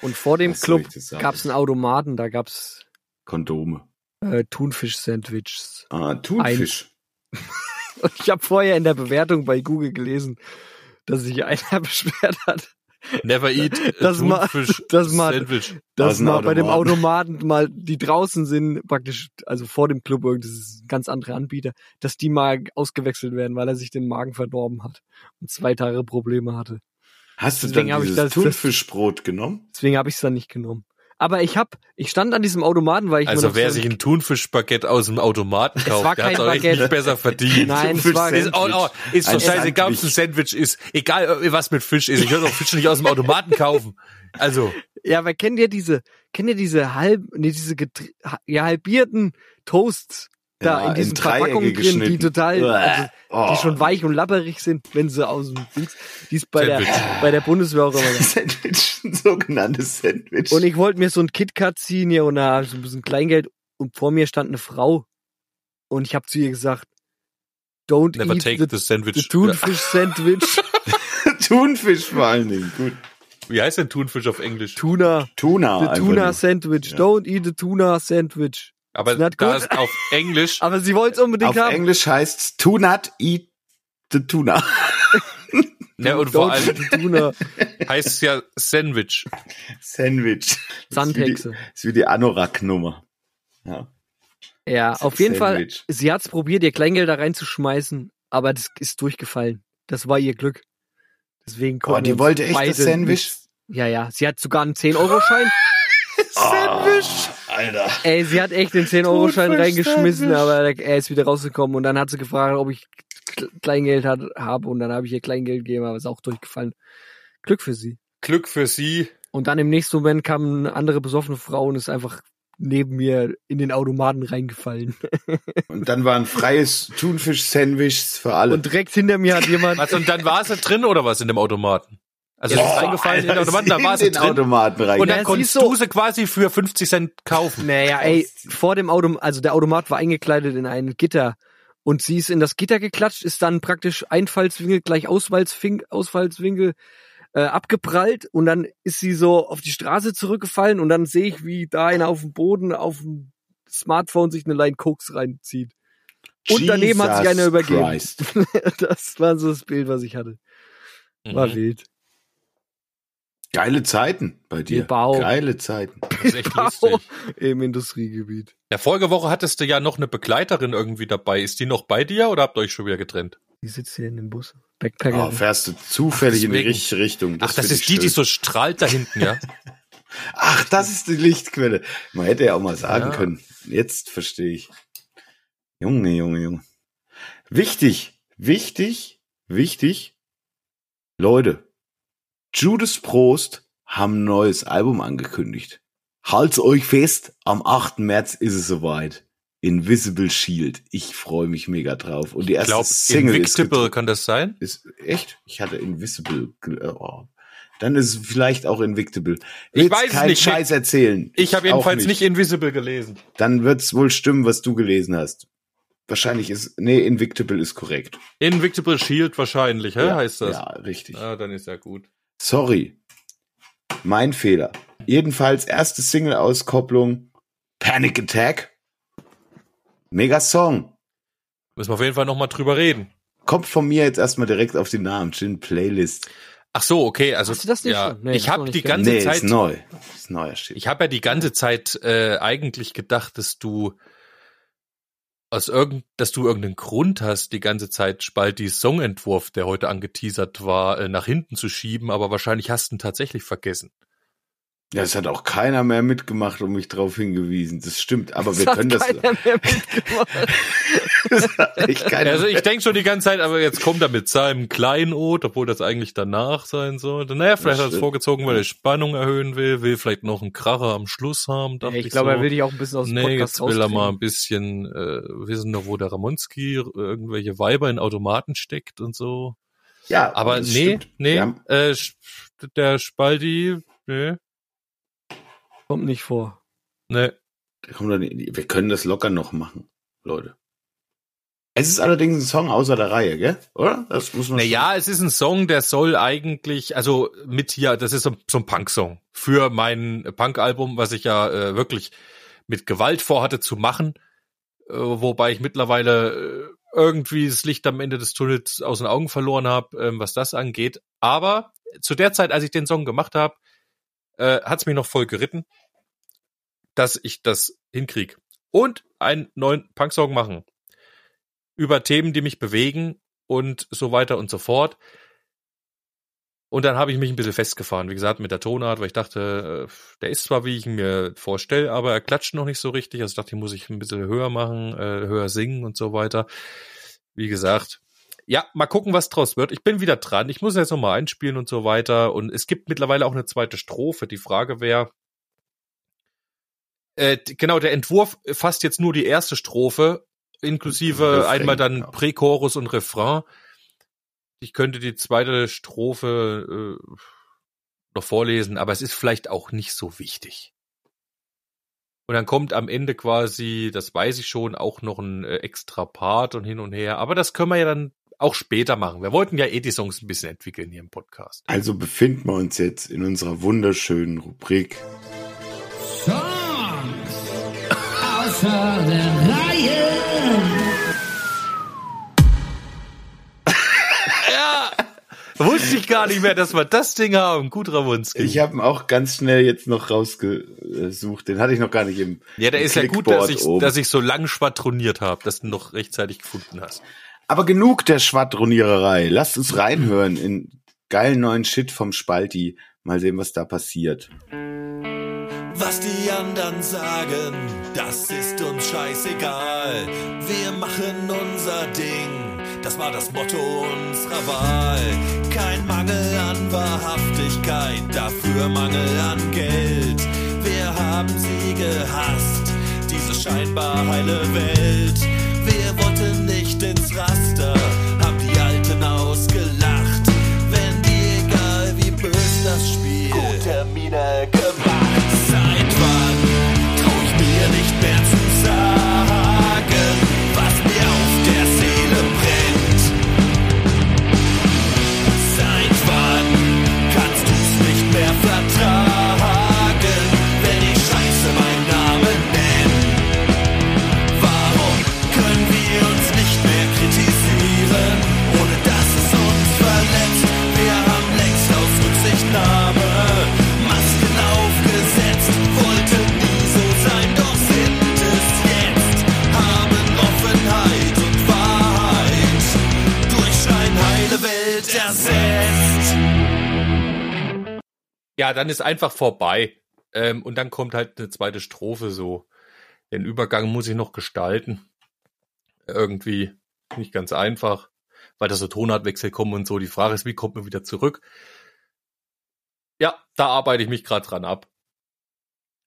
Speaker 4: Und vor dem
Speaker 3: Was
Speaker 4: Club
Speaker 3: sagen?
Speaker 4: gab's einen Automaten, da gab's
Speaker 3: Kondome.
Speaker 4: äh, Thunfisch-Sandwiches.
Speaker 3: Ah, Thunfisch.
Speaker 4: Ich habe vorher in der Bewertung bei Google gelesen, dass sich einer beschwert hat,
Speaker 1: Never eat
Speaker 4: Das
Speaker 1: Thunfisch
Speaker 4: das ma-
Speaker 1: Sandwich.
Speaker 4: dass
Speaker 3: Aus dem
Speaker 4: mal bei dem
Speaker 3: Automaten.
Speaker 4: Mal, die draußen sind, praktisch, also vor dem Club, das ist ein ganz anderer Anbieter, dass die mal ausgewechselt werden, weil er sich den Magen verdorben hat und zwei Tage Probleme hatte.
Speaker 3: Hast du
Speaker 4: Deswegen
Speaker 3: dann
Speaker 4: hab ich
Speaker 3: dieses
Speaker 4: das-
Speaker 3: Thunfischbrot genommen?
Speaker 4: Deswegen habe ich es dann nicht genommen. Aber ich hab, ich stand an diesem Automaten, weil ich
Speaker 1: Also wer sich ein Thunfischbaguette aus dem Automaten kauft, der hat doch echt nicht besser verdient.
Speaker 4: Nein, es war,
Speaker 1: Ist, oh, oh, ist doch scheißegal, ob es ein
Speaker 3: Sandwich.
Speaker 1: Ist. Egal, äh, was mit Fisch ist. Ich will doch Fisch nicht aus dem Automaten kaufen. Also,
Speaker 4: Ja, aber kennt ihr diese, kennt ihr diese halb, nee, diese ja, halbierten Toasts da
Speaker 3: Ja,
Speaker 4: in diesen
Speaker 3: in
Speaker 4: Verpackungen drin, die total, also,
Speaker 3: Oh.
Speaker 4: die schon weich und lapperig sind, wenn sie aus dem Dings, die ist bei der, bei der Bundeswehr auch immer. da.
Speaker 3: Sandwich, ein sogenanntes Sandwich.
Speaker 4: Und ich wollte mir so ein KitKat ziehen hier und da hab ich so ein bisschen Kleingeld und vor mir stand eine Frau und ich habe zu ihr gesagt, don't
Speaker 1: never
Speaker 4: eat
Speaker 1: take
Speaker 4: the,
Speaker 1: the sandwich.
Speaker 4: the Thunfish Sandwich,
Speaker 3: Thunfisch vor allen Dingen. Gut.
Speaker 1: Wie heißt denn Thunfisch auf Englisch?
Speaker 4: Tuna,
Speaker 3: Tuna.
Speaker 4: the Tuna. Sandwich,
Speaker 3: Ja.
Speaker 4: don't eat the Tuna Sandwich.
Speaker 1: Aber
Speaker 4: Ist
Speaker 1: da
Speaker 4: good.
Speaker 1: ist auf Englisch,
Speaker 4: Aber sie wollte es unbedingt
Speaker 3: Auf
Speaker 4: haben.
Speaker 3: Englisch heißt to not eat the tuna.
Speaker 1: ne, und vor allem
Speaker 4: Tuna.
Speaker 1: heißt es ja Sandwich.
Speaker 3: Sandwich.
Speaker 4: Sandhexe.
Speaker 3: Das ist wie die Anorak-Nummer. Ja.
Speaker 4: Ja, auf jeden
Speaker 3: Sandwich.
Speaker 4: Fall, sie hat's probiert, ihr Kleingeld da reinzuschmeißen, aber das ist durchgefallen. Das war ihr Glück. Deswegen
Speaker 3: Oh,
Speaker 4: konnten
Speaker 3: die
Speaker 4: wir
Speaker 3: wollte echt das Sandwich?
Speaker 4: nicht- Ja, ja, sie hat sogar einen 10-Euro-Schein.
Speaker 3: Sandwich. Alter.
Speaker 4: Ey, sie hat echt den 10-Euro-Schein
Speaker 3: Thunfisch
Speaker 4: reingeschmissen, aber er ist wieder rausgekommen und dann hat sie gefragt, ob ich Kle- Kleingeld hat, habe und dann habe ich ihr Kleingeld gegeben, aber ist auch durchgefallen. Glück für sie.
Speaker 1: Glück für sie.
Speaker 4: Und dann im nächsten Moment kam eine andere besoffene Frau und ist einfach neben mir in den Automaten reingefallen.
Speaker 3: Und dann war ein freies Thunfisch-Sandwich für alle.
Speaker 4: Und direkt hinter mir hat jemand
Speaker 1: Was, und dann war sie drin oder was in dem Automaten? Also sie ist reingefallen in den
Speaker 3: Alter,
Speaker 1: Automaten, da war
Speaker 3: den
Speaker 1: drin.
Speaker 3: Automaten rein.
Speaker 1: Und dann
Speaker 4: Ja,
Speaker 1: konntest
Speaker 4: du-
Speaker 1: sie quasi für 50 Cent kaufen.
Speaker 4: Naja, ey, vor dem Auto, also der Automat war eingekleidet in ein Gitter und sie ist in das Gitter geklatscht, ist dann praktisch Einfallswinkel gleich Ausfallswinkel, Ausfallswinkel äh, abgeprallt und dann ist sie so auf die Straße zurückgefallen und dann sehe ich, wie da einer auf dem Boden auf dem Smartphone sich eine Line Koks reinzieht. Und daneben hat sich
Speaker 3: Jesus
Speaker 4: einer übergeben. Das war so das Bild, was ich hatte. War
Speaker 1: Mhm.
Speaker 4: wild.
Speaker 3: Geile Zeiten bei dir.
Speaker 4: Bau.
Speaker 3: Geile Zeiten.
Speaker 1: Das ist echt lustig.
Speaker 4: Im Industriegebiet.
Speaker 1: Ja, vorige Woche hattest du ja noch eine Begleiterin irgendwie dabei. Ist die noch bei dir oder habt ihr euch schon wieder getrennt?
Speaker 4: Die sitzt hier in dem Bus. Backpacker.
Speaker 3: Oh, fährst du zufällig in die richtige Richtung.
Speaker 1: Ach, das ist die, die
Speaker 3: schön.
Speaker 1: so strahlt da hinten, ja?
Speaker 3: Ach, das ist die Lichtquelle. Man hätte ja auch mal sagen
Speaker 1: Ja.
Speaker 3: können. Jetzt verstehe ich. Junge, Junge, Junge. Wichtig, wichtig, wichtig. Leute, Judas Prost haben ein neues Album angekündigt. Halt's euch fest, am 8. März ist es soweit. Invisible Shield. Ich freue mich mega drauf. Und die
Speaker 1: Ich
Speaker 3: erste
Speaker 1: glaube,
Speaker 3: Single ist,
Speaker 1: Invictable
Speaker 3: gedr-
Speaker 1: kann das sein?
Speaker 3: ist echt. Ich hatte Invisible. ge- Oh. Dann ist es vielleicht auch Invictable.
Speaker 1: Ich
Speaker 3: Will's
Speaker 1: weiß
Speaker 3: keinen
Speaker 1: nicht.
Speaker 3: Scheiß erzählen.
Speaker 1: Ich habe jedenfalls nicht. Invisible gelesen.
Speaker 3: Dann wird's wohl stimmen, was du gelesen hast. Wahrscheinlich ist, nee, Invictable ist korrekt.
Speaker 1: Invictable Shield wahrscheinlich, hä? heißt das?
Speaker 3: Ja, richtig.
Speaker 1: Ah, dann ist ja gut.
Speaker 3: Sorry. Mein Fehler. Jedenfalls erste Single-Auskopplung. Panic Attack. Mega Song.
Speaker 1: Müssen wir auf jeden Fall nochmal drüber reden.
Speaker 3: Kommt von mir jetzt erstmal direkt auf die Namen. Schön Playlist.
Speaker 1: Ach so, okay. Also
Speaker 4: Hast du das nicht
Speaker 1: ja,
Speaker 4: schon? Nee,
Speaker 1: ich habe die ganze
Speaker 3: nee,
Speaker 1: Zeit,
Speaker 3: ist neu. Ist neuer Shit.
Speaker 1: ich habe ja die ganze Zeit äh, eigentlich gedacht, dass du aus irgend, dass du irgendeinen Grund hast, die ganze Zeit Spalti Songentwurf, der heute angeteasert war, äh, nach hinten zu schieben, aber wahrscheinlich hast du ihn tatsächlich vergessen.
Speaker 3: Ja, es hat auch keiner mehr mitgemacht und mich darauf hingewiesen. Das stimmt, aber wir
Speaker 4: hat
Speaker 3: können das.
Speaker 4: keiner mehr mitgemacht.
Speaker 3: das hat echt keiner
Speaker 1: Also ich denke schon die ganze Zeit, aber jetzt kommt er mit seinem Kleinod, obwohl das eigentlich danach sein sollte. Naja, vielleicht hat er es vorgezogen, weil er Spannung erhöhen will, will vielleicht noch einen Kracher am Schluss haben. Dachte
Speaker 4: ich
Speaker 1: ich
Speaker 4: glaube,
Speaker 1: so.
Speaker 4: er will dich auch ein bisschen aus dem
Speaker 1: Nee,
Speaker 4: Podcast
Speaker 1: jetzt will er mal ein bisschen äh, wissen noch, wo der Ramonski irgendwelche Weiber in Automaten steckt und so.
Speaker 3: Ja,
Speaker 1: Aber
Speaker 3: das
Speaker 1: nee,
Speaker 3: stimmt.
Speaker 1: nee,
Speaker 3: Wir haben-
Speaker 1: äh, der Spaldi, nee,
Speaker 4: Kommt nicht vor.
Speaker 1: nee.
Speaker 3: Wir können das locker noch machen, Leute. Es ist allerdings ein Song außer der Reihe, gell? Oder? Das muss man.
Speaker 1: Naja, es ist ein Song, der soll eigentlich, also mit hier, das ist so, so ein Punk-Song für mein Punk-Album, was ich ja äh, wirklich mit Gewalt vorhatte zu machen, äh, wobei ich mittlerweile äh, irgendwie das Licht am Ende des Tunnels aus den Augen verloren habe, ähm, was das angeht. Aber zu der Zeit, als ich den Song gemacht habe, äh, hat es mich noch voll geritten, dass ich das hinkrieg. Und einen neuen Punk-Song machen. Über Themen, die mich bewegen und so weiter und so fort. Und dann habe ich mich ein bisschen festgefahren, wie gesagt, mit der Tonart, weil ich dachte, äh, der ist zwar, wie ich ihn mir vorstelle, aber er klatscht noch nicht so richtig. Also ich dachte, hier muss ich ein bisschen höher machen, äh, höher singen und so weiter. Wie gesagt, ja, mal gucken, was draus wird. Ich bin wieder dran. Ich muss jetzt noch mal einspielen und so weiter. Und es gibt mittlerweile auch eine zweite Strophe. Die Frage wäre, äh, genau, der Entwurf fasst jetzt nur die erste Strophe, inklusive
Speaker 3: Refrain,
Speaker 1: einmal dann
Speaker 3: ja.
Speaker 1: Prächorus und Refrain. Ich könnte die zweite Strophe äh, noch vorlesen, aber es ist vielleicht auch nicht so wichtig. Und dann kommt am Ende quasi, das weiß ich schon, auch noch ein äh, extra Part und hin und her. Aber das können wir ja dann auch später machen. Wir wollten ja eh die Songs ein bisschen entwickeln hier im Podcast.
Speaker 3: Also befinden wir uns jetzt in unserer wunderschönen Rubrik.
Speaker 7: Songs außer der Reihe.
Speaker 1: Ja, wusste ich gar nicht mehr, dass wir das Ding haben. Gut, Rawunski.
Speaker 3: Ich habe ihn auch ganz schnell jetzt noch rausgesucht. Den hatte ich noch gar nicht im.
Speaker 1: Ja, der
Speaker 3: im
Speaker 1: ist ja gut, dass ich,
Speaker 3: oben.
Speaker 1: dass ich so lang schwadroniert habe, dass du noch rechtzeitig gefunden hast.
Speaker 3: Aber genug der Schwadroniererei. Lasst uns reinhören in geilen neuen Shit vom Spalti. Mal sehen, was da passiert.
Speaker 6: Was die anderen sagen, das ist uns scheißegal. Wir machen unser Ding, das war das Motto unserer Wahl. Kein Mangel an Wahrhaftigkeit, dafür Mangel an Geld. Wir haben sie gehasst, diese scheinbar heile Welt. Wir wollten nicht Raster, haben die Alten ausgelacht. Wenn die egal wie bös das Spiel. Gute Miene
Speaker 1: Ja, dann ist einfach vorbei. Ähm, und dann kommt halt eine zweite Strophe so. Den Übergang muss ich noch gestalten. Irgendwie nicht ganz einfach, weil da so Tonartwechsel kommen und so. Die Frage ist, wie kommt man wieder zurück? Ja, da arbeite ich mich gerade dran ab.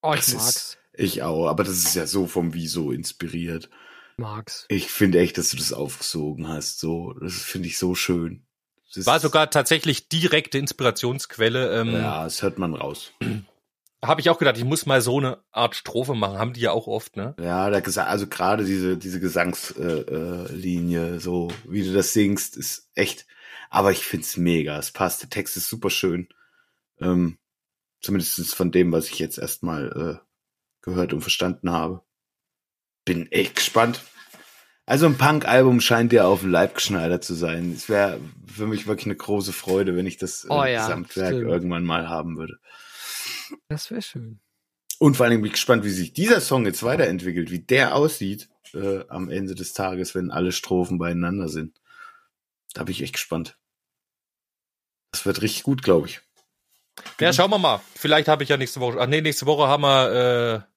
Speaker 4: Oh, ich
Speaker 3: Das
Speaker 4: mag's.
Speaker 3: ich auch, aber das ist ja so vom Wieso inspiriert.
Speaker 4: Mag's.
Speaker 3: Ich finde echt, dass du das aufgesogen hast. So, das finde ich so schön. Das
Speaker 1: War sogar tatsächlich direkte Inspirationsquelle. Ähm,
Speaker 3: Ja, das hört man raus.
Speaker 1: Habe ich auch gedacht, ich muss mal so eine Art Strophe machen. Haben die ja auch oft, ne?
Speaker 3: Ja, der Gesang, also gerade diese, diese Gesangslinie, äh, Linie, so wie du das singst, ist echt. Aber ich find's mega. Es passt. Der Text ist super schön. Ähm, zumindest von dem, was ich jetzt erstmal äh, gehört und verstanden habe. Bin echt gespannt. Also ein Punk-Album scheint dir auf den Leib geschneidert zu sein. Es wäre für mich wirklich eine große Freude, wenn ich das äh,
Speaker 4: Oh ja,
Speaker 3: Gesamtwerk
Speaker 4: stimmt.
Speaker 3: irgendwann mal haben würde.
Speaker 4: Das wäre schön.
Speaker 3: Und vor allem bin ich gespannt, wie sich dieser Song jetzt weiterentwickelt, wie der aussieht äh, am Ende des Tages, wenn alle Strophen beieinander sind. Da bin ich echt gespannt. Das wird richtig gut, glaube ich.
Speaker 1: Ja, schauen wir mal. Vielleicht habe ich ja nächste Woche. Ach nee, nächste Woche haben wir äh,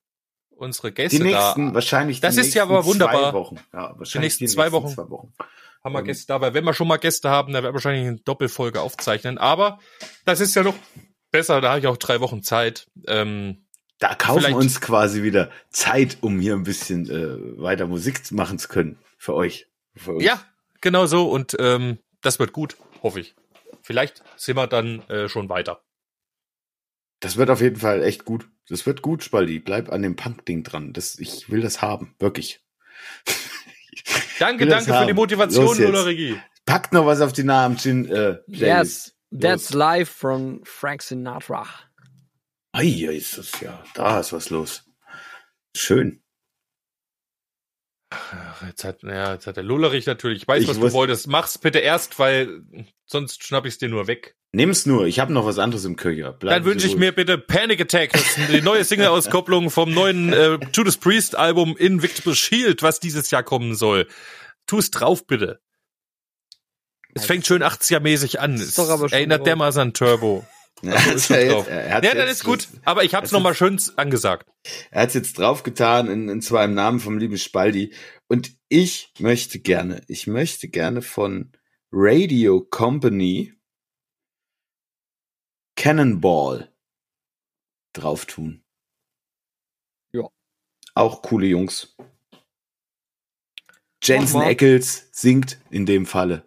Speaker 1: unsere Gäste
Speaker 3: Die nächsten,
Speaker 1: da.
Speaker 3: wahrscheinlich
Speaker 1: Das
Speaker 3: die
Speaker 1: ist ja
Speaker 3: nächsten
Speaker 1: aber wunderbar.
Speaker 3: Zwei Wochen. Ja, wahrscheinlich
Speaker 1: nächsten zwei Wochen.
Speaker 3: Zwei Wochen.
Speaker 1: Haben wir
Speaker 3: ähm,
Speaker 1: Gäste da, weil wenn wir schon mal Gäste haben, dann werden wir wahrscheinlich eine Doppelfolge aufzeichnen. Aber das ist ja noch besser, da habe ich auch drei Wochen Zeit. Ähm,
Speaker 3: Da kaufen
Speaker 1: Vielleicht-
Speaker 3: uns quasi wieder Zeit, um hier ein bisschen äh, weiter Musik machen zu können. Für euch. Für
Speaker 1: ja, genau so. Und ähm, das wird gut, hoffe ich. Vielleicht sind wir dann äh, schon weiter.
Speaker 3: Das wird auf jeden Fall echt gut. Das wird gut, Spaldi. Bleib an dem Punk-Ding dran. Das, ich will das haben. Wirklich.
Speaker 1: Danke, danke für die. Motivation. Lola Regie.
Speaker 3: Packt noch was auf die Namen. Äh,
Speaker 4: Yes, that's
Speaker 3: Los.
Speaker 4: live from Frank Sinatra.
Speaker 3: Ei, ja, ist das ja. Da ist was los. Schön.
Speaker 1: Ach, Jetzt hat, ja, jetzt hat der Lullerich natürlich. Ich weiß,
Speaker 3: Ich
Speaker 1: was du wolltest. Mach's bitte erst, weil sonst schnapp ich's dir nur weg.
Speaker 3: Nimm's nur. Ich habe noch was anderes im Köcher. Bleiben
Speaker 1: Dann wünsche ich mir bitte Panic Attack, das ist die neue Single-Auskopplung vom neuen äh, Judas Priest Album Invictus Shield, was dieses Jahr kommen soll. Tu's drauf bitte. Es fängt schön 80er-mäßig an. Es
Speaker 4: doch aber schon
Speaker 1: erinnert
Speaker 4: drauf.
Speaker 1: dermaßen an Turbo.
Speaker 3: Ja,
Speaker 1: Ach so,
Speaker 3: ist
Speaker 1: ist schon
Speaker 3: er
Speaker 1: drauf.
Speaker 3: jetzt- er
Speaker 1: Ja, dann ist gut. Aber ich hab's nochmal schön angesagt.
Speaker 3: Er hat's jetzt draufgetan, in, in zwar im Namen vom lieben Spaldi. Und ich möchte gerne, ich möchte gerne von Radio Company Cannonball drauf tun.
Speaker 4: Ja.
Speaker 3: Auch coole Jungs. Jensen. Eccles singt in dem Falle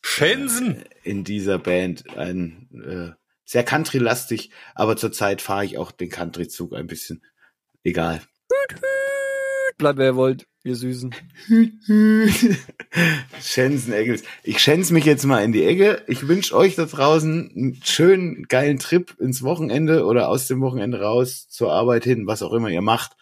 Speaker 1: Schensen!
Speaker 3: in dieser Band ein äh, sehr country-lastig, aber zurzeit fahre ich auch den Country-Zug ein bisschen. Egal.
Speaker 4: Bleibt, wer ihr wollt, ihr Süßen.
Speaker 3: Schensen Eggles. Ich schänz mich jetzt mal in die Ecke. Ich wünsche euch da draußen einen schönen, geilen Trip ins Wochenende oder aus dem Wochenende raus zur Arbeit hin, was auch immer ihr macht.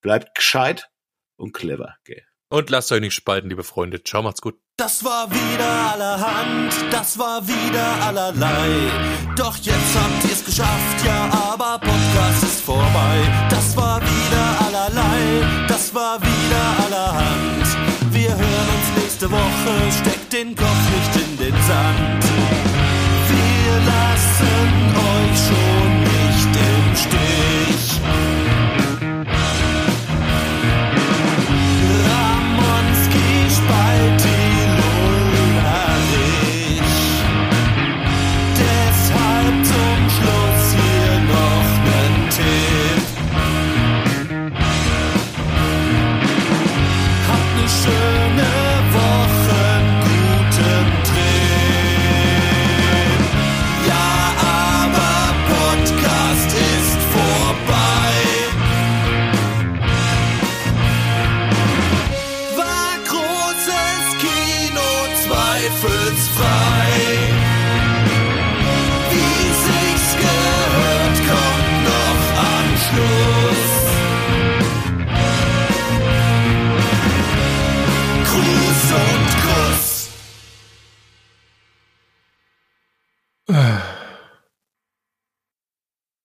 Speaker 3: Bleibt gescheit und clever. Gell?
Speaker 1: Und lasst euch nicht spalten, liebe Freunde. Ciao, macht's gut.
Speaker 6: Das war wieder allerhand, das war wieder allerlei. Doch jetzt habt ihr's geschafft, ja, aber Podcast ist vorbei. Das war wieder allerlei, war wieder allerhand. Wir hören uns nächste Woche, steckt den Kopf nicht in den Sand. Wir lassen euch schon nicht im Stich.